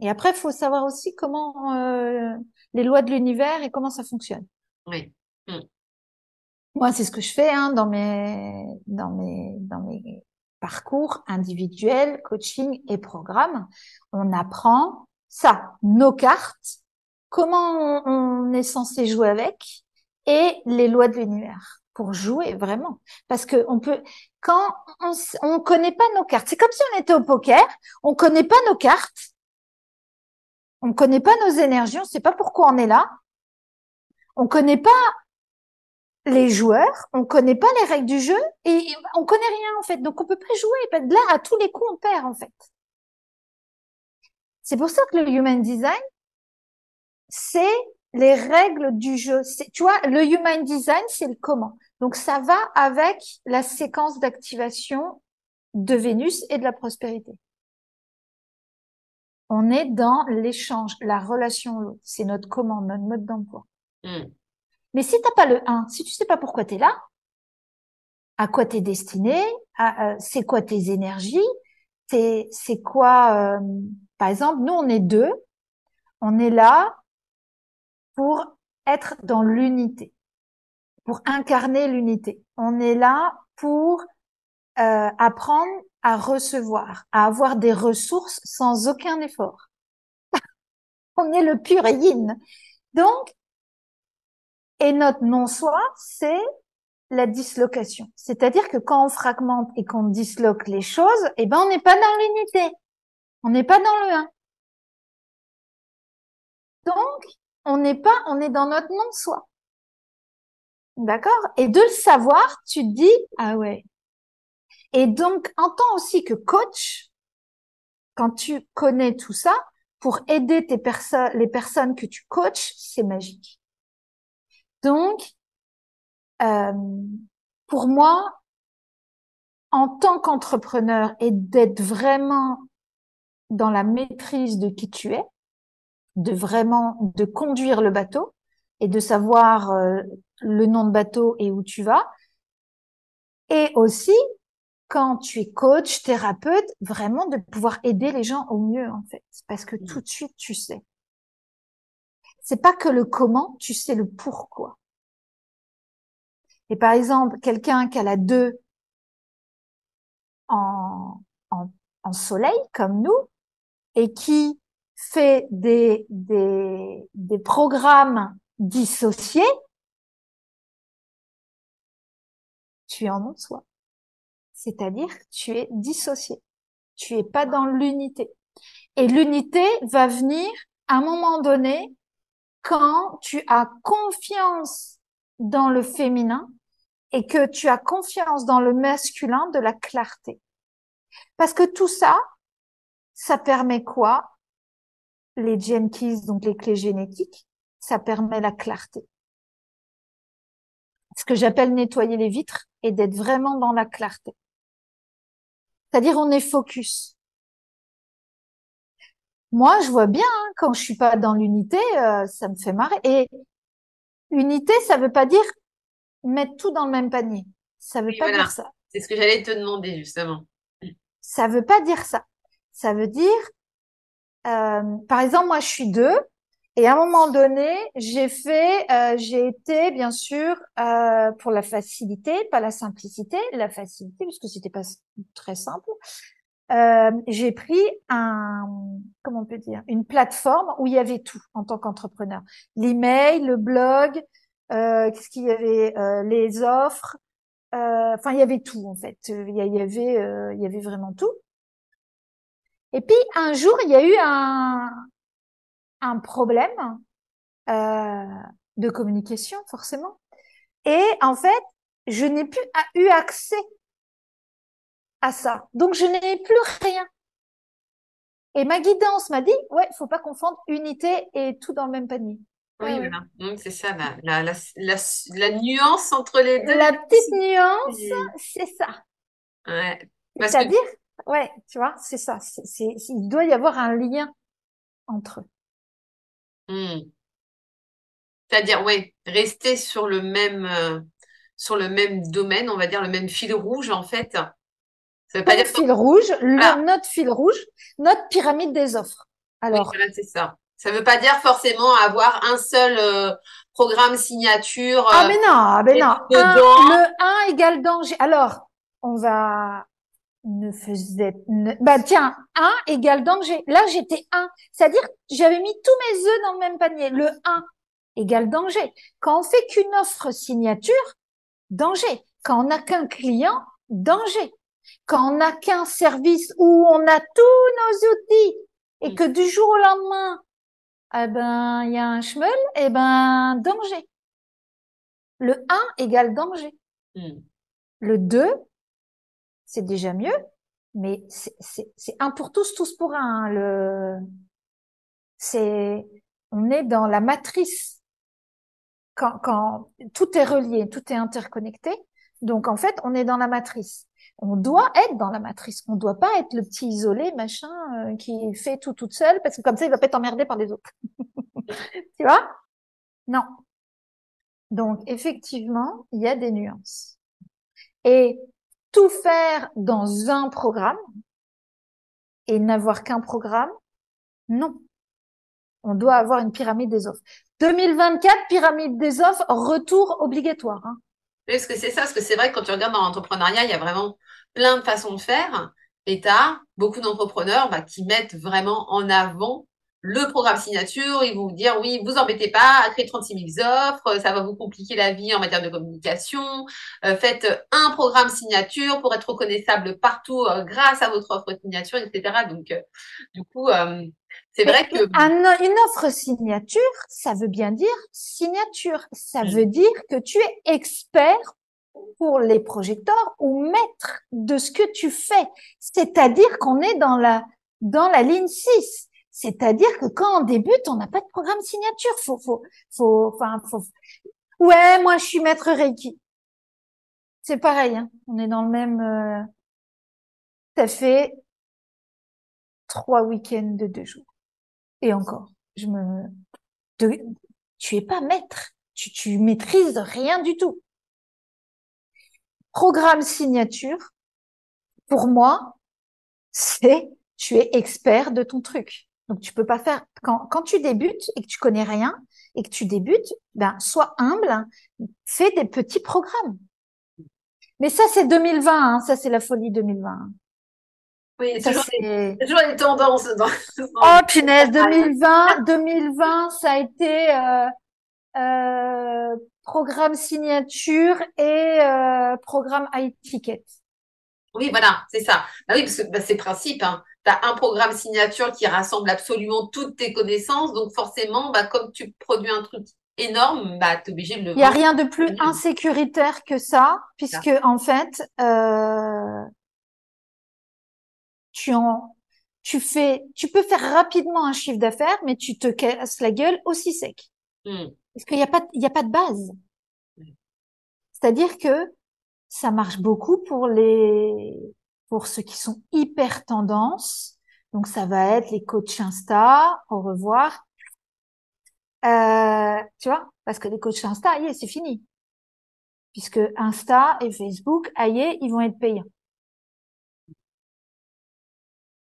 [SPEAKER 2] Et après, faut savoir aussi comment euh, les lois de l'univers et comment ça fonctionne.
[SPEAKER 1] Oui. Mm.
[SPEAKER 2] Moi, c'est ce que je fais hein, dans mes dans mes dans mes parcours individuels, coaching et programmes. On apprend ça, nos cartes, comment on, est censé jouer avec et les lois de l'univers pour jouer vraiment. Parce que on peut quand on on connaît pas nos cartes, c'est comme si on était au poker, on connaît pas nos cartes, on connaît pas nos énergies, on sait pas pourquoi on est là, on connaît pas les joueurs, on connaît pas les règles du jeu et on connaît rien en fait. Donc on peut pas jouer. Là, à tous les coups, on perd en fait. C'est pour ça que le human design, c'est les règles du jeu. Tu vois, le human design, c'est le comment. Donc ça va avec la séquence d'activation de Vénus et de la prospérité. On est dans l'échange, la relation, c'est notre comment, notre mode d'emploi. Hmm. Mais si t'as pas le 1, si tu sais pas pourquoi tu es là, à quoi tu es destiné, euh, c'est quoi tes énergies, c'est quoi, euh, par exemple, nous on est deux, on est là pour être dans l'unité, pour incarner l'unité. On est là pour euh, apprendre à recevoir, à avoir des ressources sans aucun effort. [laughs] on est le pur yin. Donc, et notre non-soi, c'est la dislocation. C'est-à-dire que quand on fragmente et qu'on disloque les choses, eh ben, on n'est pas dans l'unité. On n'est pas dans le 1. Donc, on n'est pas, on est dans notre non-soi. D'accord? Et de le savoir, tu te dis, ah ouais. Et donc, entends aussi que coach, quand tu connais tout ça, pour aider les personnes que tu coaches, c'est magique. Donc, euh, pour moi, en tant qu'entrepreneur et d'être vraiment dans la maîtrise de qui tu es, de vraiment de conduire le bateau et de savoir euh, le nom de bateau et où tu vas. Et aussi, quand tu es coach, thérapeute, vraiment de pouvoir aider les gens au mieux, en fait. Parce que tout de suite, tu sais. C'est pas que le comment, tu sais le pourquoi. Et par exemple, quelqu'un qui a la 2 en, en, en soleil, comme nous, et qui fait des, des, des programmes dissociés, tu es en soi. C'est-à-dire tu es dissocié. Tu es pas dans l'unité. Et l'unité va venir à un moment donné quand tu as confiance dans le féminin et que tu as confiance dans le masculin de la clarté. Parce que tout ça, ça permet quoi? Les gene keys, donc les clés génétiques, ça permet la clarté. Ce que j'appelle nettoyer les vitres et d'être vraiment dans la clarté. C'est-à-dire on est focus. Moi, je vois bien hein, quand je suis pas dans l'unité, euh, ça me fait marrer. Et unité, ça veut pas dire mettre tout dans le même panier. Ça veut pas dire ça.
[SPEAKER 1] C'est ce que j'allais te demander justement.
[SPEAKER 2] Ça veut pas dire ça. Ça veut dire, euh, par exemple, moi, je suis deux, et à un moment donné, j'ai fait, euh, j'ai été bien sûr euh, pour la facilité, pas la simplicité, la facilité puisque c'était pas très simple. Euh, j'ai pris un, comment on peut dire, une plateforme où il y avait tout en tant qu'entrepreneur. L'email, le blog, euh, qu'est-ce qu'il y avait, euh, les offres, euh, enfin il y avait tout en fait. Il y avait, il y avait vraiment tout. Et puis un jour, il y a eu un, un problème euh, de communication, forcément. Et en fait, je n'ai plus eu accès à ça. Donc, je n'ai plus rien. Et ma guidance m'a dit, ouais, faut pas confondre unité et tout dans le même panier.
[SPEAKER 1] Oui, voilà. c'est ça, la, la, la, la, nuance entre les deux.
[SPEAKER 2] La petite nuance, c'est ça.
[SPEAKER 1] Ouais.
[SPEAKER 2] C'est-à-dire, ouais, tu vois, c'est ça. Il doit y avoir un lien entre eux.
[SPEAKER 1] Hmm. C'est-à-dire, oui, rester sur le même, euh, sur le même domaine, on va dire le même fil rouge, en fait. Ça
[SPEAKER 2] veut pas dire fil rouge, notre fil rouge, notre pyramide des offres. Alors,
[SPEAKER 1] c'est ça. Ça veut pas dire forcément avoir un seul euh, programme signature.
[SPEAKER 2] ah mais non, ah, mais non. le 1 égale danger. Alors, on va ne faisait bah tiens 1 égale danger là j'étais 1 c'est-à-dire j'avais mis tous mes œufs dans le même panier le 1 égale danger quand on fait qu'une offre signature danger quand on n'a qu'un client danger quand on n'a qu'un service où on a tous nos outils et que du jour au lendemain eh ben il y a un schmeul eh ben danger le 1 égale danger hmm. le 2 c'est déjà mieux, mais c'est un pour tous, tous pour un. Hein, le, c'est, on est dans la matrice. Quand, quand tout est relié, tout est interconnecté, donc en fait, on est dans la matrice. On doit être dans la matrice. On doit pas être le petit isolé, machin, euh, qui fait tout toute seule, parce que comme ça, il va pas être emmerdé par les autres. [laughs] tu vois? Non. Donc effectivement, il y a des nuances. Et tout faire dans un programme et n'avoir qu'un programme Non. On doit avoir une pyramide des offres. 2024, pyramide des offres, retour obligatoire. Hein.
[SPEAKER 1] Parce que c'est ça, parce que c'est vrai que quand tu regardes dans l'entrepreneuriat, il y a vraiment plein de façons de faire. Et tu as beaucoup d'entrepreneurs bah, qui mettent vraiment en avant le programme signature, ils vont vous dire oui, vous embêtez pas à créer 36 000 offres, ça va vous compliquer la vie en matière de communication. Euh, faites un programme signature pour être reconnaissable partout euh, grâce à votre offre signature, etc. Donc, euh, du coup, c'est vrai que
[SPEAKER 2] une offre signature, ça veut bien dire signature. Ça mm. veut dire que tu es expert pour les projecteurs ou maître de ce que tu fais. C'est-à-dire qu'on est dans la dans la ligne 6 c'est-à-dire que quand on débute, on n'a pas de programme signature. Faut, faut, faut, enfin, faut. Ouais, moi, je suis maître Reiki. C'est pareil. Hein. On est dans le même. Euh... Ça fait trois week-ends de deux jours. Et encore. je me, tu es pas maître. Tu, tu maîtrises rien du tout. Programme signature, pour moi, c'est tu es expert de ton truc. Donc tu peux pas faire quand, quand tu débutes et que tu connais rien et que tu débutes, ben sois humble, fais des petits programmes. Mais ça c'est 2020, hein, ça c'est la folie 2020.
[SPEAKER 3] Oui, c'est toujours, les tendances. Dans...
[SPEAKER 2] Oh punaise, 2020, 2020, ça a été euh, euh, programme signature et euh, programme high ticket.
[SPEAKER 3] Oui, voilà, c'est ça. Bah oui, parce que bah, c'est principe. Hein. Tu as un programme signature qui rassemble absolument toutes tes connaissances. Donc forcément, bah, comme tu produis un truc énorme, bah, tu es obligé de le...
[SPEAKER 2] Il n'y a rien de plus insécuritaire que ça, puisque en fait, euh, tu en, tu fais, tu peux faire rapidement un chiffre d'affaires, mais tu te casses la gueule aussi sec. Hmm. Parce qu'il n'y a pas, il a pas de base. C'est-à-dire que ça marche beaucoup pour les, pour ceux qui sont hyper tendance. Donc ça va être les coachs Insta, au revoir. Euh, tu vois, parce que les coachs Insta, c'est fini. Puisque Insta et Facebook, aïe, ils vont être payants.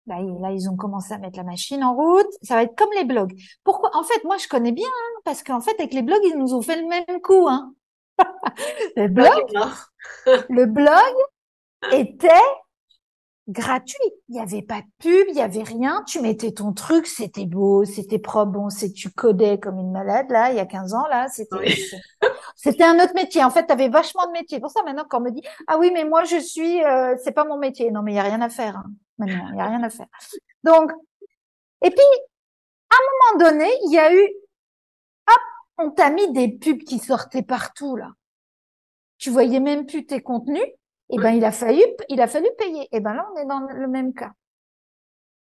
[SPEAKER 2] Là, là, ils ont commencé à mettre la machine en route. Ça va être comme les blogs. Pourquoi En fait, moi, je connais bien, hein, parce qu'en fait, avec les blogs, ils nous ont fait le même coup. Hein. [laughs] le blog, [laughs] le blog était gratuit. Il n'y avait pas de pub, il n'y avait rien. Tu mettais ton truc, c'était beau, c'était propre. Bon, c'est tu codais comme une malade là, il y a 15 ans là, c'était [laughs] c'était un autre métier. En fait, tu avais vachement de métiers. Pour ça maintenant quand on me dit "Ah oui, mais moi je suis euh, c'est pas mon métier." Non, mais il y a rien à faire. Hein. Maintenant, il y a rien à faire. Donc et puis à un moment donné, il y a eu hop, on t'a mis des pubs qui sortaient partout là. Tu voyais même plus tes contenus eh ben il a fallu il a fallu payer. Et eh ben là on est dans le même cas.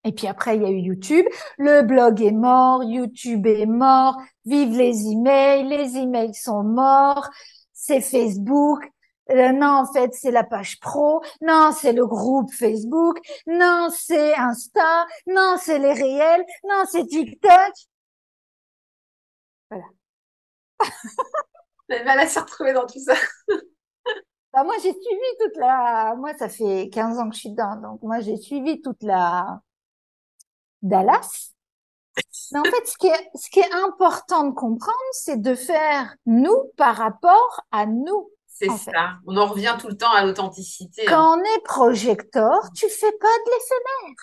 [SPEAKER 2] Et puis après il y a eu YouTube, le blog est mort, YouTube est mort, vive les emails, les emails sont morts, c'est Facebook. Euh, non, en fait, c'est la page pro. Non, c'est le groupe Facebook. Non, c'est Insta. Non, c'est les réels. Non, c'est TikTok. Voilà.
[SPEAKER 3] Elle va se retrouver dans tout ça. [laughs]
[SPEAKER 2] Bah, moi, j'ai suivi toute la, moi, ça fait 15 ans que je suis dedans. Donc, moi, j'ai suivi toute la Dallas. Mais en fait, ce qui est, ce qui est important de comprendre, c'est de faire nous par rapport à nous.
[SPEAKER 3] C'est ça. On en revient tout le temps à l'authenticité.
[SPEAKER 2] Hein. Quand on est projecteur, tu fais pas de l'éphémère.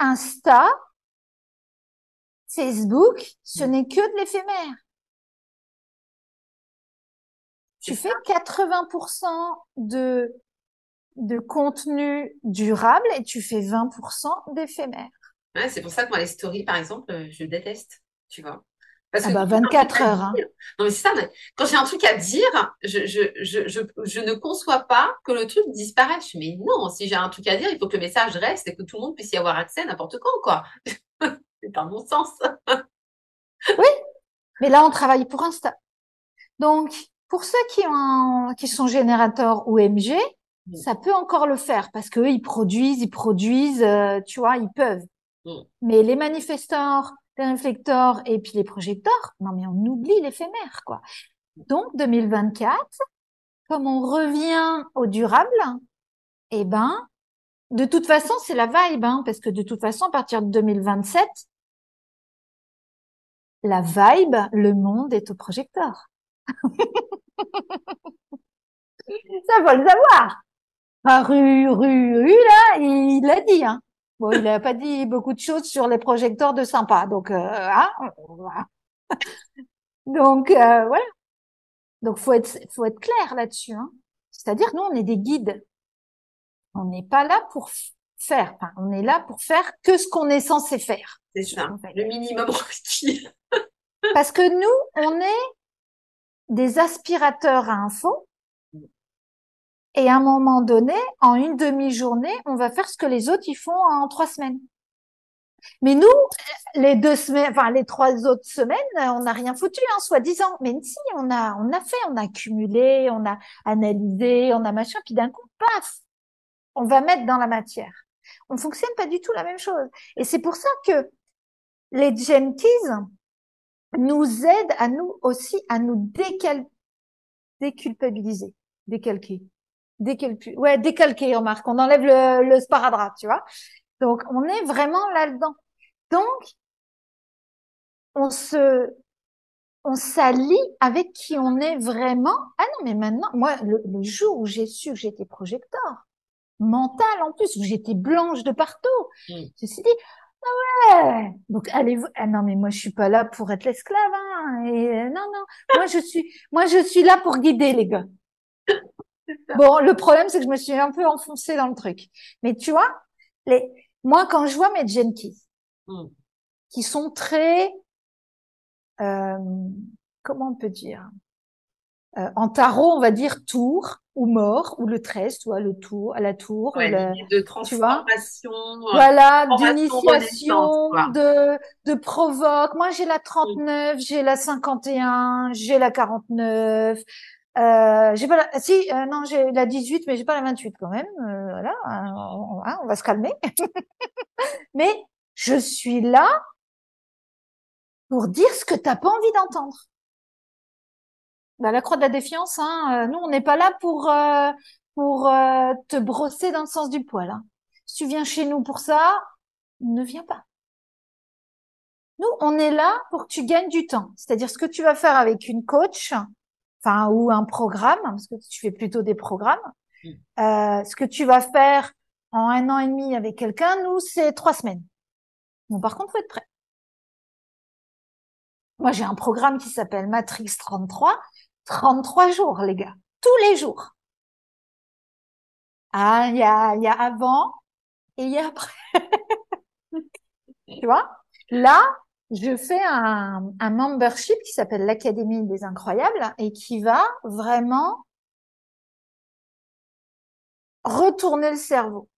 [SPEAKER 2] Insta, Facebook, ce mm. n'est que de l'éphémère. tu fais 80% de, de contenu durable et tu fais 20% d'éphémère.
[SPEAKER 3] Ouais, c'est pour ça que moi, les stories, par exemple, euh, je déteste, tu vois.
[SPEAKER 2] Parce ah bah 24 heures. Hein.
[SPEAKER 3] Non, mais c'est ça. Quand j'ai un truc à dire, je, je, je, je, je ne conçois pas que le truc disparaisse. Mais non, si j'ai un truc à dire, il faut que le message reste et que tout le monde puisse y avoir accès n'importe quand, quoi. [laughs] c'est un bon sens.
[SPEAKER 2] oui, mais là, on travaille pour Insta. Donc, pour ceux qui, ont, qui sont générateurs ou MG, mm. ça peut encore le faire parce qu'eux, ils produisent, ils produisent, euh, tu vois, ils peuvent. Mm. Mais les manifesteurs, les réflecteurs et puis les projecteurs, non mais on oublie l'éphémère, quoi. Donc 2024, comme on revient au durable, eh ben, de toute façon, c'est la vibe, hein, parce que de toute façon, à partir de 2027, la vibe, le monde est au projecteur. [laughs] Ça, faut le savoir. Ah, il l'a dit, hein. Bon, il n'a pas dit beaucoup de choses sur les projecteurs de sympa, donc, euh, hein, donc, euh, voilà. Donc, faut être, faut être clair là-dessus, hein. C'est-à-dire, nous, on est des guides. On n'est pas là pour faire. Enfin, on est là pour faire que ce qu'on est censé faire.
[SPEAKER 3] C'est ça. Le minimum [laughs] requis.
[SPEAKER 2] Parce que nous, on est des aspirateurs à info. Et à un moment donné, en une demi-journée, on va faire ce que les autres ils font en trois semaines. Mais nous, les deux semaines, enfin les trois autres semaines, on n'a rien foutu, hein, soi-disant. Mais si, on a, on a fait, on a accumulé, on a analysé, on a machin, puis d'un coup, paf, on va mettre dans la matière. On fonctionne pas du tout la même chose. Et c'est pour ça que les Jenkins nous aident à nous aussi à nous déculpabiliser, décalquer, décalquer, ouais, décalquer, remarque, on enlève le, le sparadrap, tu vois. Donc, on est vraiment là-dedans. Donc, on se, on s'allie avec qui on est vraiment. Ah non, mais maintenant, moi, le, jour où j'ai su que j'étais projecteur, mental en plus, où j'étais blanche de partout, mm. je me suis dit, ah ouais, donc allez-vous, ah non, mais moi, je suis pas là pour être l'esclave, hein, et euh, non, non, moi, je suis, moi, je suis là pour guider les gars. Bon, le problème, c'est que je me suis un peu enfoncée dans le truc. Mais tu vois, les, moi, quand je vois mes Jenkins, mm. qui sont très euh, comment on peut dire euh, En tarot, on va dire tour ou mort ou le 13, tu vois, le tour à la tour.
[SPEAKER 3] de transformation.
[SPEAKER 2] Euh, voilà, d'initiation, de, de provoque. Moi, j'ai la 39, j'ai la 51, j'ai la 49. Euh, j'ai pas la, si, euh, non, j'ai la 18, mais j'ai pas la 28 quand même. Euh, voilà, on, on, va se calmer. [laughs] mais je suis là pour dire ce que t'as pas envie d'entendre. Bah, la croix de la défiance, hein, euh, nous on n'est pas là pour euh, pour te brosser dans le sens du poil. Hein. Si tu viens chez nous pour ça, ne viens pas. Nous, on est là pour que tu gagnes du temps. C'est-à-dire ce que tu vas faire avec une coach, enfin ou un programme, parce que tu fais plutôt des programmes. Mm. ce que tu vas faire en un an et demi avec quelqu'un, nous, c'est trois semaines. Bon, par contre, faut être prêt. Moi, j'ai un programme qui s'appelle Matrix 33. 33 jours, les gars. Tous les jours. Ah, il y a, il y a avant et il y a après. [laughs] tu vois? Là, je fais un, membership qui s'appelle l'Académie des Incroyables et qui va vraiment retourner le cerveau.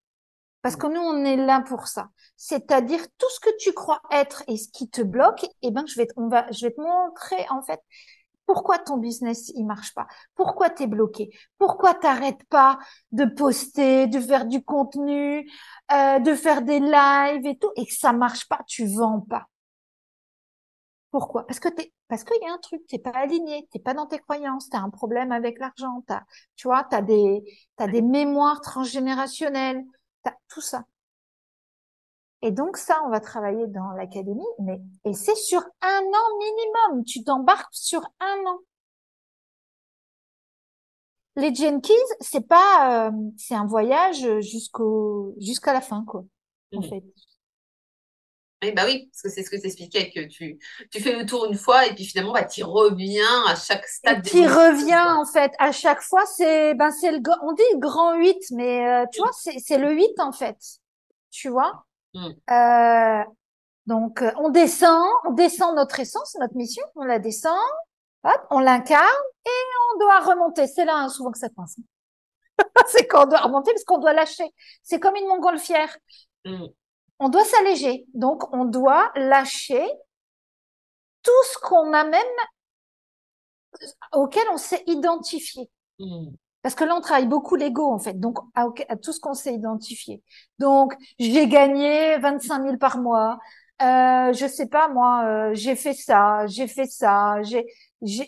[SPEAKER 2] Parce que nous, on est là pour ça. C'est-à-dire tout ce que tu crois être et ce qui te bloque, eh ben, je vais, te, montrer, en fait, pourquoi ton business, il marche pas. Pourquoi tu es bloqué. Pourquoi t'arrêtes pas de poster, de faire du contenu, euh, de faire des lives et tout, et que ça marche pas, tu vends pas. Pourquoi? Parce que t'es, parce qu'il y a un truc, t'es pas aligné, t'es pas dans tes croyances, t'as un problème avec l'argent, t'as, tu vois, t'as des, t'as des mémoires transgénérationnelles, tout ça. Et donc ça, on va travailler dans l'académie, mais et c'est sur un an minimum. Tu t'embarques sur un an. Les Jenkins, c'est pas, euh, c'est un voyage jusqu'au jusqu'à la fin, quoi. En mmh. fait.
[SPEAKER 3] Oui, bah oui, parce que c'est ce que tu expliquais, que tu, tu fais le tour une fois et puis finalement, bah, tu reviens à chaque stade.
[SPEAKER 2] Tu reviens, en fait, à chaque fois, c'est, ben, c'est le, on dit le grand 8, mais, euh, tu vois, c'est, c'est le 8, en fait. Tu vois? Mm. Euh, donc, euh, on descend, on descend notre essence, notre mission, on la descend, hop, on l'incarne et on doit remonter. C'est là, hein, souvent que ça coince. [laughs] c'est qu'on doit remonter parce qu'on doit lâcher. C'est comme une montgolfière. Mm on doit s'alléger. Donc, on doit lâcher tout ce qu'on a même auquel on s'est identifié. Hmm. Parce que là, on travaille beaucoup l'ego, en fait. Donc, à, tout ce qu'on s'est identifié. Donc, j'ai gagné 25 000 par mois. Euh, je sais pas, moi, euh, j'ai fait ça, j'ai fait ça, j'ai,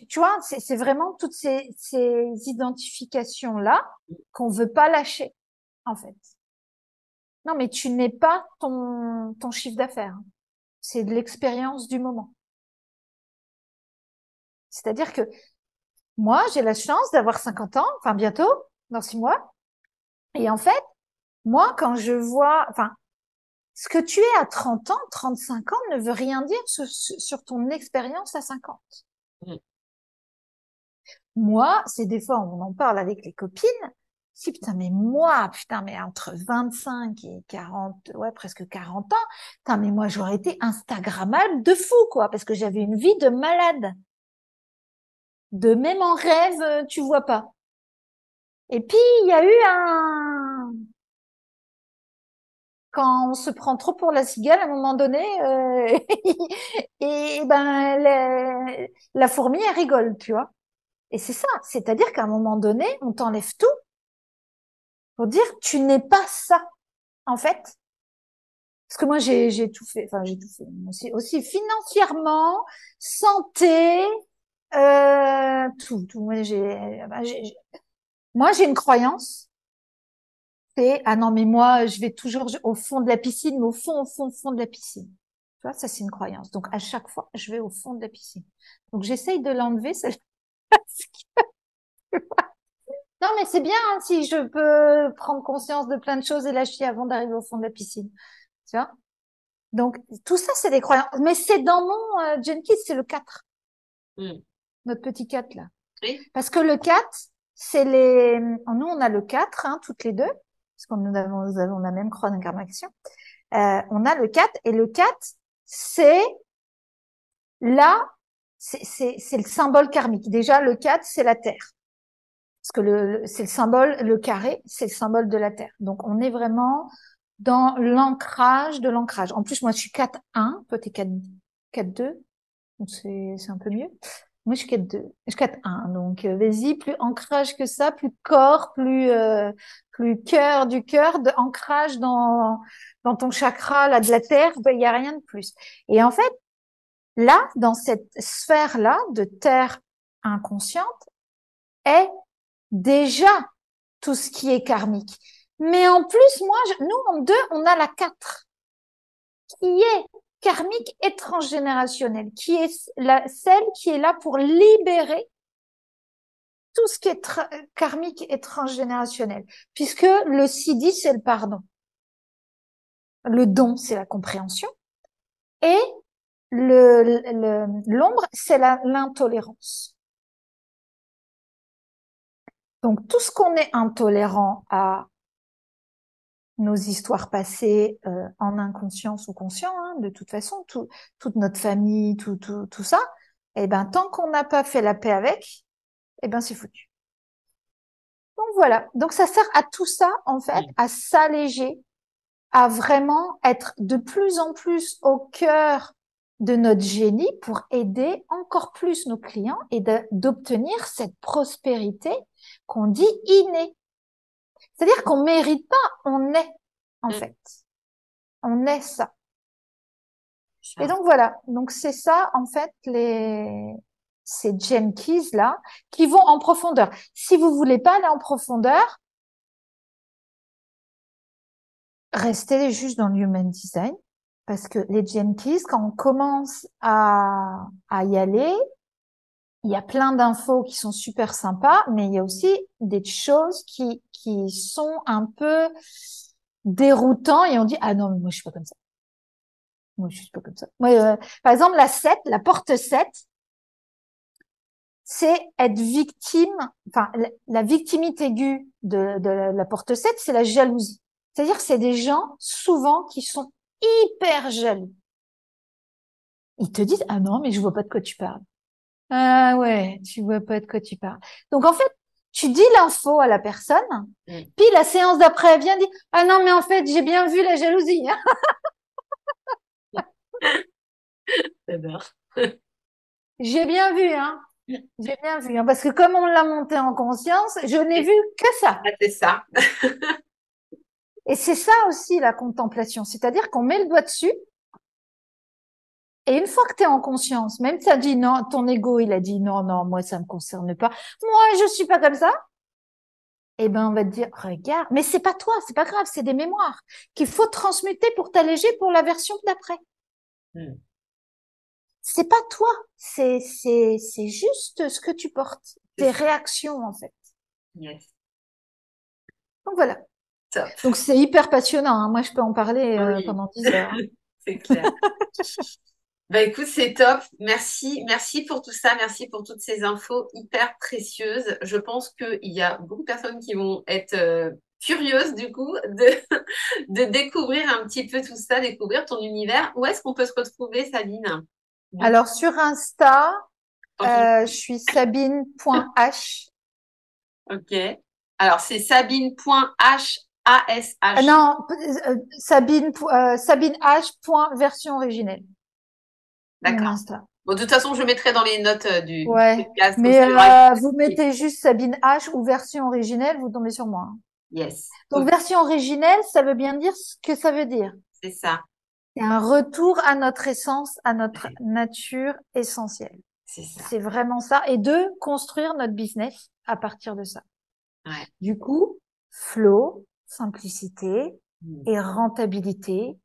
[SPEAKER 2] tu vois, c'est vraiment toutes ces, ces identifications-là qu'on veut pas lâcher, en fait. Non, mais tu n'es pas ton, ton chiffre d'affaires. C'est de l'expérience du moment. C'est-à-dire que moi, j'ai la chance d'avoir 50 ans, enfin bientôt, dans six mois. Et en fait, moi, quand je vois, enfin, ce que tu es à 30 ans, 35 ans ne veut rien dire sur, ton expérience à 50. Mmh. Moi, c'est des fois, on en parle avec les copines, si, putain, mais moi, putain, mais entre 25 et 40, ouais, presque 40 ans, putain, mais moi, j'aurais été Instagrammable de fou, quoi, parce que j'avais une vie de malade. De même en rêve, euh, tu vois pas. Et puis, il y a eu un... Quand on se prend trop pour la cigale, à un moment donné, euh... [laughs] et ben, la... la fourmi, elle rigole, tu vois. Et c'est ça, c'est-à-dire qu'à un moment donné, on t'enlève tout pour dire tu n'es pas ça. En fait, Parce que moi, j'ai, j'ai tout fait. Enfin, j'ai tout fait. Aussi, financièrement, santé, euh, tout, tout. Moi, j'ai, bah, j'ai- moi, j'ai une croyance. C'est, ah non, mais moi, je vais toujours au fond de la piscine, mais au fond, au fond, au fond de la piscine. Tu vois, ça, c'est une croyance. Donc, à chaque fois, je vais au fond de la piscine. Donc, j'essaye de l'enlever, [laughs] celle Non, mais c'est bien hein, si je peux prendre conscience de plein de choses et lâcher avant d'arriver au fond de la piscine. Tu vois? Donc, tout ça, c'est des croyances. Mais c'est dans mon euh, Jenkins, c'est le 4.
[SPEAKER 3] Mm.
[SPEAKER 2] Notre petit 4, là.
[SPEAKER 3] Oui.
[SPEAKER 2] Parce que le 4, c'est les... Nous, on a le 4, hein, toutes les deux, parce que nous avons, nous avons la même croix d'incarnation. Euh, on a le 4, et le 4, c'est là, c'est c'est- c'est le symbole karmique. Déjà, le 4, c'est la Terre. Parce que le, c'est le symbole, le carré, c'est le symbole de la Terre. Donc, on est vraiment dans l'ancrage de l'ancrage. En plus, moi, je suis 4-1, toi, t'es 4, 4-2, donc c'est c'est un peu mieux. Moi, je suis 4-2, je suis 4-1, donc euh, vas-y, plus ancrage que ça, plus corps, plus euh, plus cœur du cœur, de ancrage dans dans ton chakra là de la Terre, ben, il y a rien de plus. Et en fait, là, dans cette sphère-là de Terre inconsciente, est déjà tout ce qui est karmique. Mais en plus, moi, nous, en deux, on a la 4, qui est karmique et transgénérationnelle, qui est la, celle qui est là pour libérer tout ce qui est karmique et transgénérationnel. Puisque le sidi, c'est le pardon. Le don, c'est la compréhension. Et le, le- l'ombre, c'est l'intolérance. Donc, tout ce qu'on est intolérant à nos histoires passées euh, en inconscience ou conscient, hein, de toute façon, tout, toute notre famille, tout, tout, tout ça, eh ben, tant qu'on n'a pas fait la paix avec, eh ben, c'est foutu. Donc voilà. Donc ça sert à tout ça, en fait, à s'alléger, à vraiment être de plus en plus au cœur de notre génie pour aider encore plus nos clients et d'obtenir cette prospérité qu'on dit innée. C'est-à-dire qu'on mérite pas, on est, en
[SPEAKER 3] Mm.
[SPEAKER 2] fait. On est ça.
[SPEAKER 3] Ça.
[SPEAKER 2] Et donc voilà. Donc c'est ça, en fait, les, ces gem keys là, qui vont en profondeur. Si vous voulez pas aller en profondeur, restez juste dans le human design. Parce que les gem keys, quand on commence à, y aller, il y a plein d'infos qui sont super sympas, mais il y a aussi des choses qui, sont un peu déroutants et on dit, ah non, mais moi, je suis pas comme ça. Moi, je suis pas comme ça. Euh, par exemple, la 7, la porte 7, c'est être victime, enfin, la, la victimité aiguë de, de la porte 7, c'est la jalousie. C'est-à-dire que c'est des gens, souvent, qui sont hyper jaloux. Ils te disent, ah non, mais je vois pas de quoi tu parles. Ah ouais, tu vois pas de quoi tu parles. Donc, en fait, tu dis l'info à la personne,
[SPEAKER 3] Mm.
[SPEAKER 2] puis la séance d'après, elle vient dire, ah non, mais en fait, j'ai bien vu la jalousie. [laughs] J'ai bien vu, hein. J'ai bien vu, hein, parce que comme on l'a monté en conscience, je n'ai vu que ça.
[SPEAKER 3] Ah, c'est ça. [laughs]
[SPEAKER 2] Et c'est ça aussi la contemplation, c'est-à-dire qu'on met le doigt dessus. Et une fois que tu es en conscience, même si tu as dit non, ton ego, il a dit non, non, moi, ça me concerne pas. Moi, je suis pas comme ça. Eh ben, on va te dire, regarde, mais c'est pas toi, c'est pas grave, c'est des mémoires qu'il faut transmuter pour t'alléger pour la version d'après.
[SPEAKER 3] Hmm.
[SPEAKER 2] C'est pas toi, c'est, c'est, c'est juste ce que tu portes, tes réactions, en fait.
[SPEAKER 3] Yes.
[SPEAKER 2] Donc voilà.
[SPEAKER 3] Top.
[SPEAKER 2] Donc c'est hyper passionnant. hein. Moi, je peux en parler euh,
[SPEAKER 3] Oui.
[SPEAKER 2] pendant 10 heures. [laughs]
[SPEAKER 3] C'est clair. Bah écoute, c'est top. Merci, merci pour tout ça. Merci pour toutes ces infos hyper précieuses. Je pense qu'il y a beaucoup de personnes qui vont être euh, curieuses du coup de, [laughs] de découvrir un petit peu tout ça, découvrir ton univers. Où est-ce qu'on peut se retrouver, Sabine?
[SPEAKER 2] Alors sur Insta, euh, je suis sabine.h.
[SPEAKER 3] Ok. Alors c'est sabine.h A-S-H.
[SPEAKER 2] Ah non, euh, Sabine, euh, Sabine H. point version originelle.
[SPEAKER 3] D'accord. Bon, de toute façon, je mettrai dans les notes euh, du, du
[SPEAKER 2] Ouais.
[SPEAKER 3] podcast.
[SPEAKER 2] Mais
[SPEAKER 3] ça,
[SPEAKER 2] euh, vous mettez juste Sabine H ou version originelle, vous tombez sur moi.
[SPEAKER 3] Yes.
[SPEAKER 2] Donc version originelle, ça veut bien dire ce que ça veut dire.
[SPEAKER 3] c'est ça.
[SPEAKER 2] C'est un retour à notre essence, à notre nature essentielle.
[SPEAKER 1] C'est ça.
[SPEAKER 2] C'est vraiment ça. Et de construire notre business à partir de ça.
[SPEAKER 1] Ouais.
[SPEAKER 2] Du coup, flow, simplicité
[SPEAKER 1] Mm.
[SPEAKER 2] et rentabilité.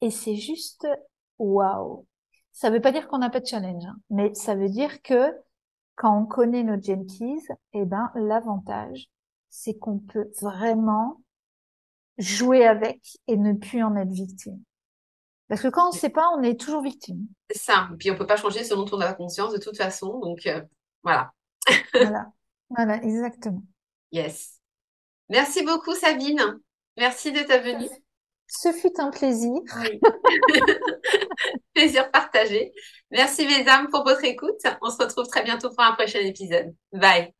[SPEAKER 2] Et c'est juste waouh. Ça veut pas dire qu'on n'a pas de challenge, hein, mais ça veut dire que quand on connaît nos Jenkins, eh ben, l'avantage, c'est qu'on peut vraiment jouer avec et ne plus en être victime. Parce que quand on sait pas, on est toujours victime.
[SPEAKER 1] C'est ça. Et puis on peut pas changer ce dont on a conscience de toute façon. Donc euh, voilà.
[SPEAKER 2] Voilà. [laughs] Voilà, exactement.
[SPEAKER 1] Yes. Merci beaucoup, Sabine. Merci de ta venue.
[SPEAKER 2] Ce fut un plaisir.
[SPEAKER 1] Oui. [laughs] Plaisir partagé. Merci, mes âmes, pour votre écoute. On se retrouve très bientôt pour un prochain épisode. Bye.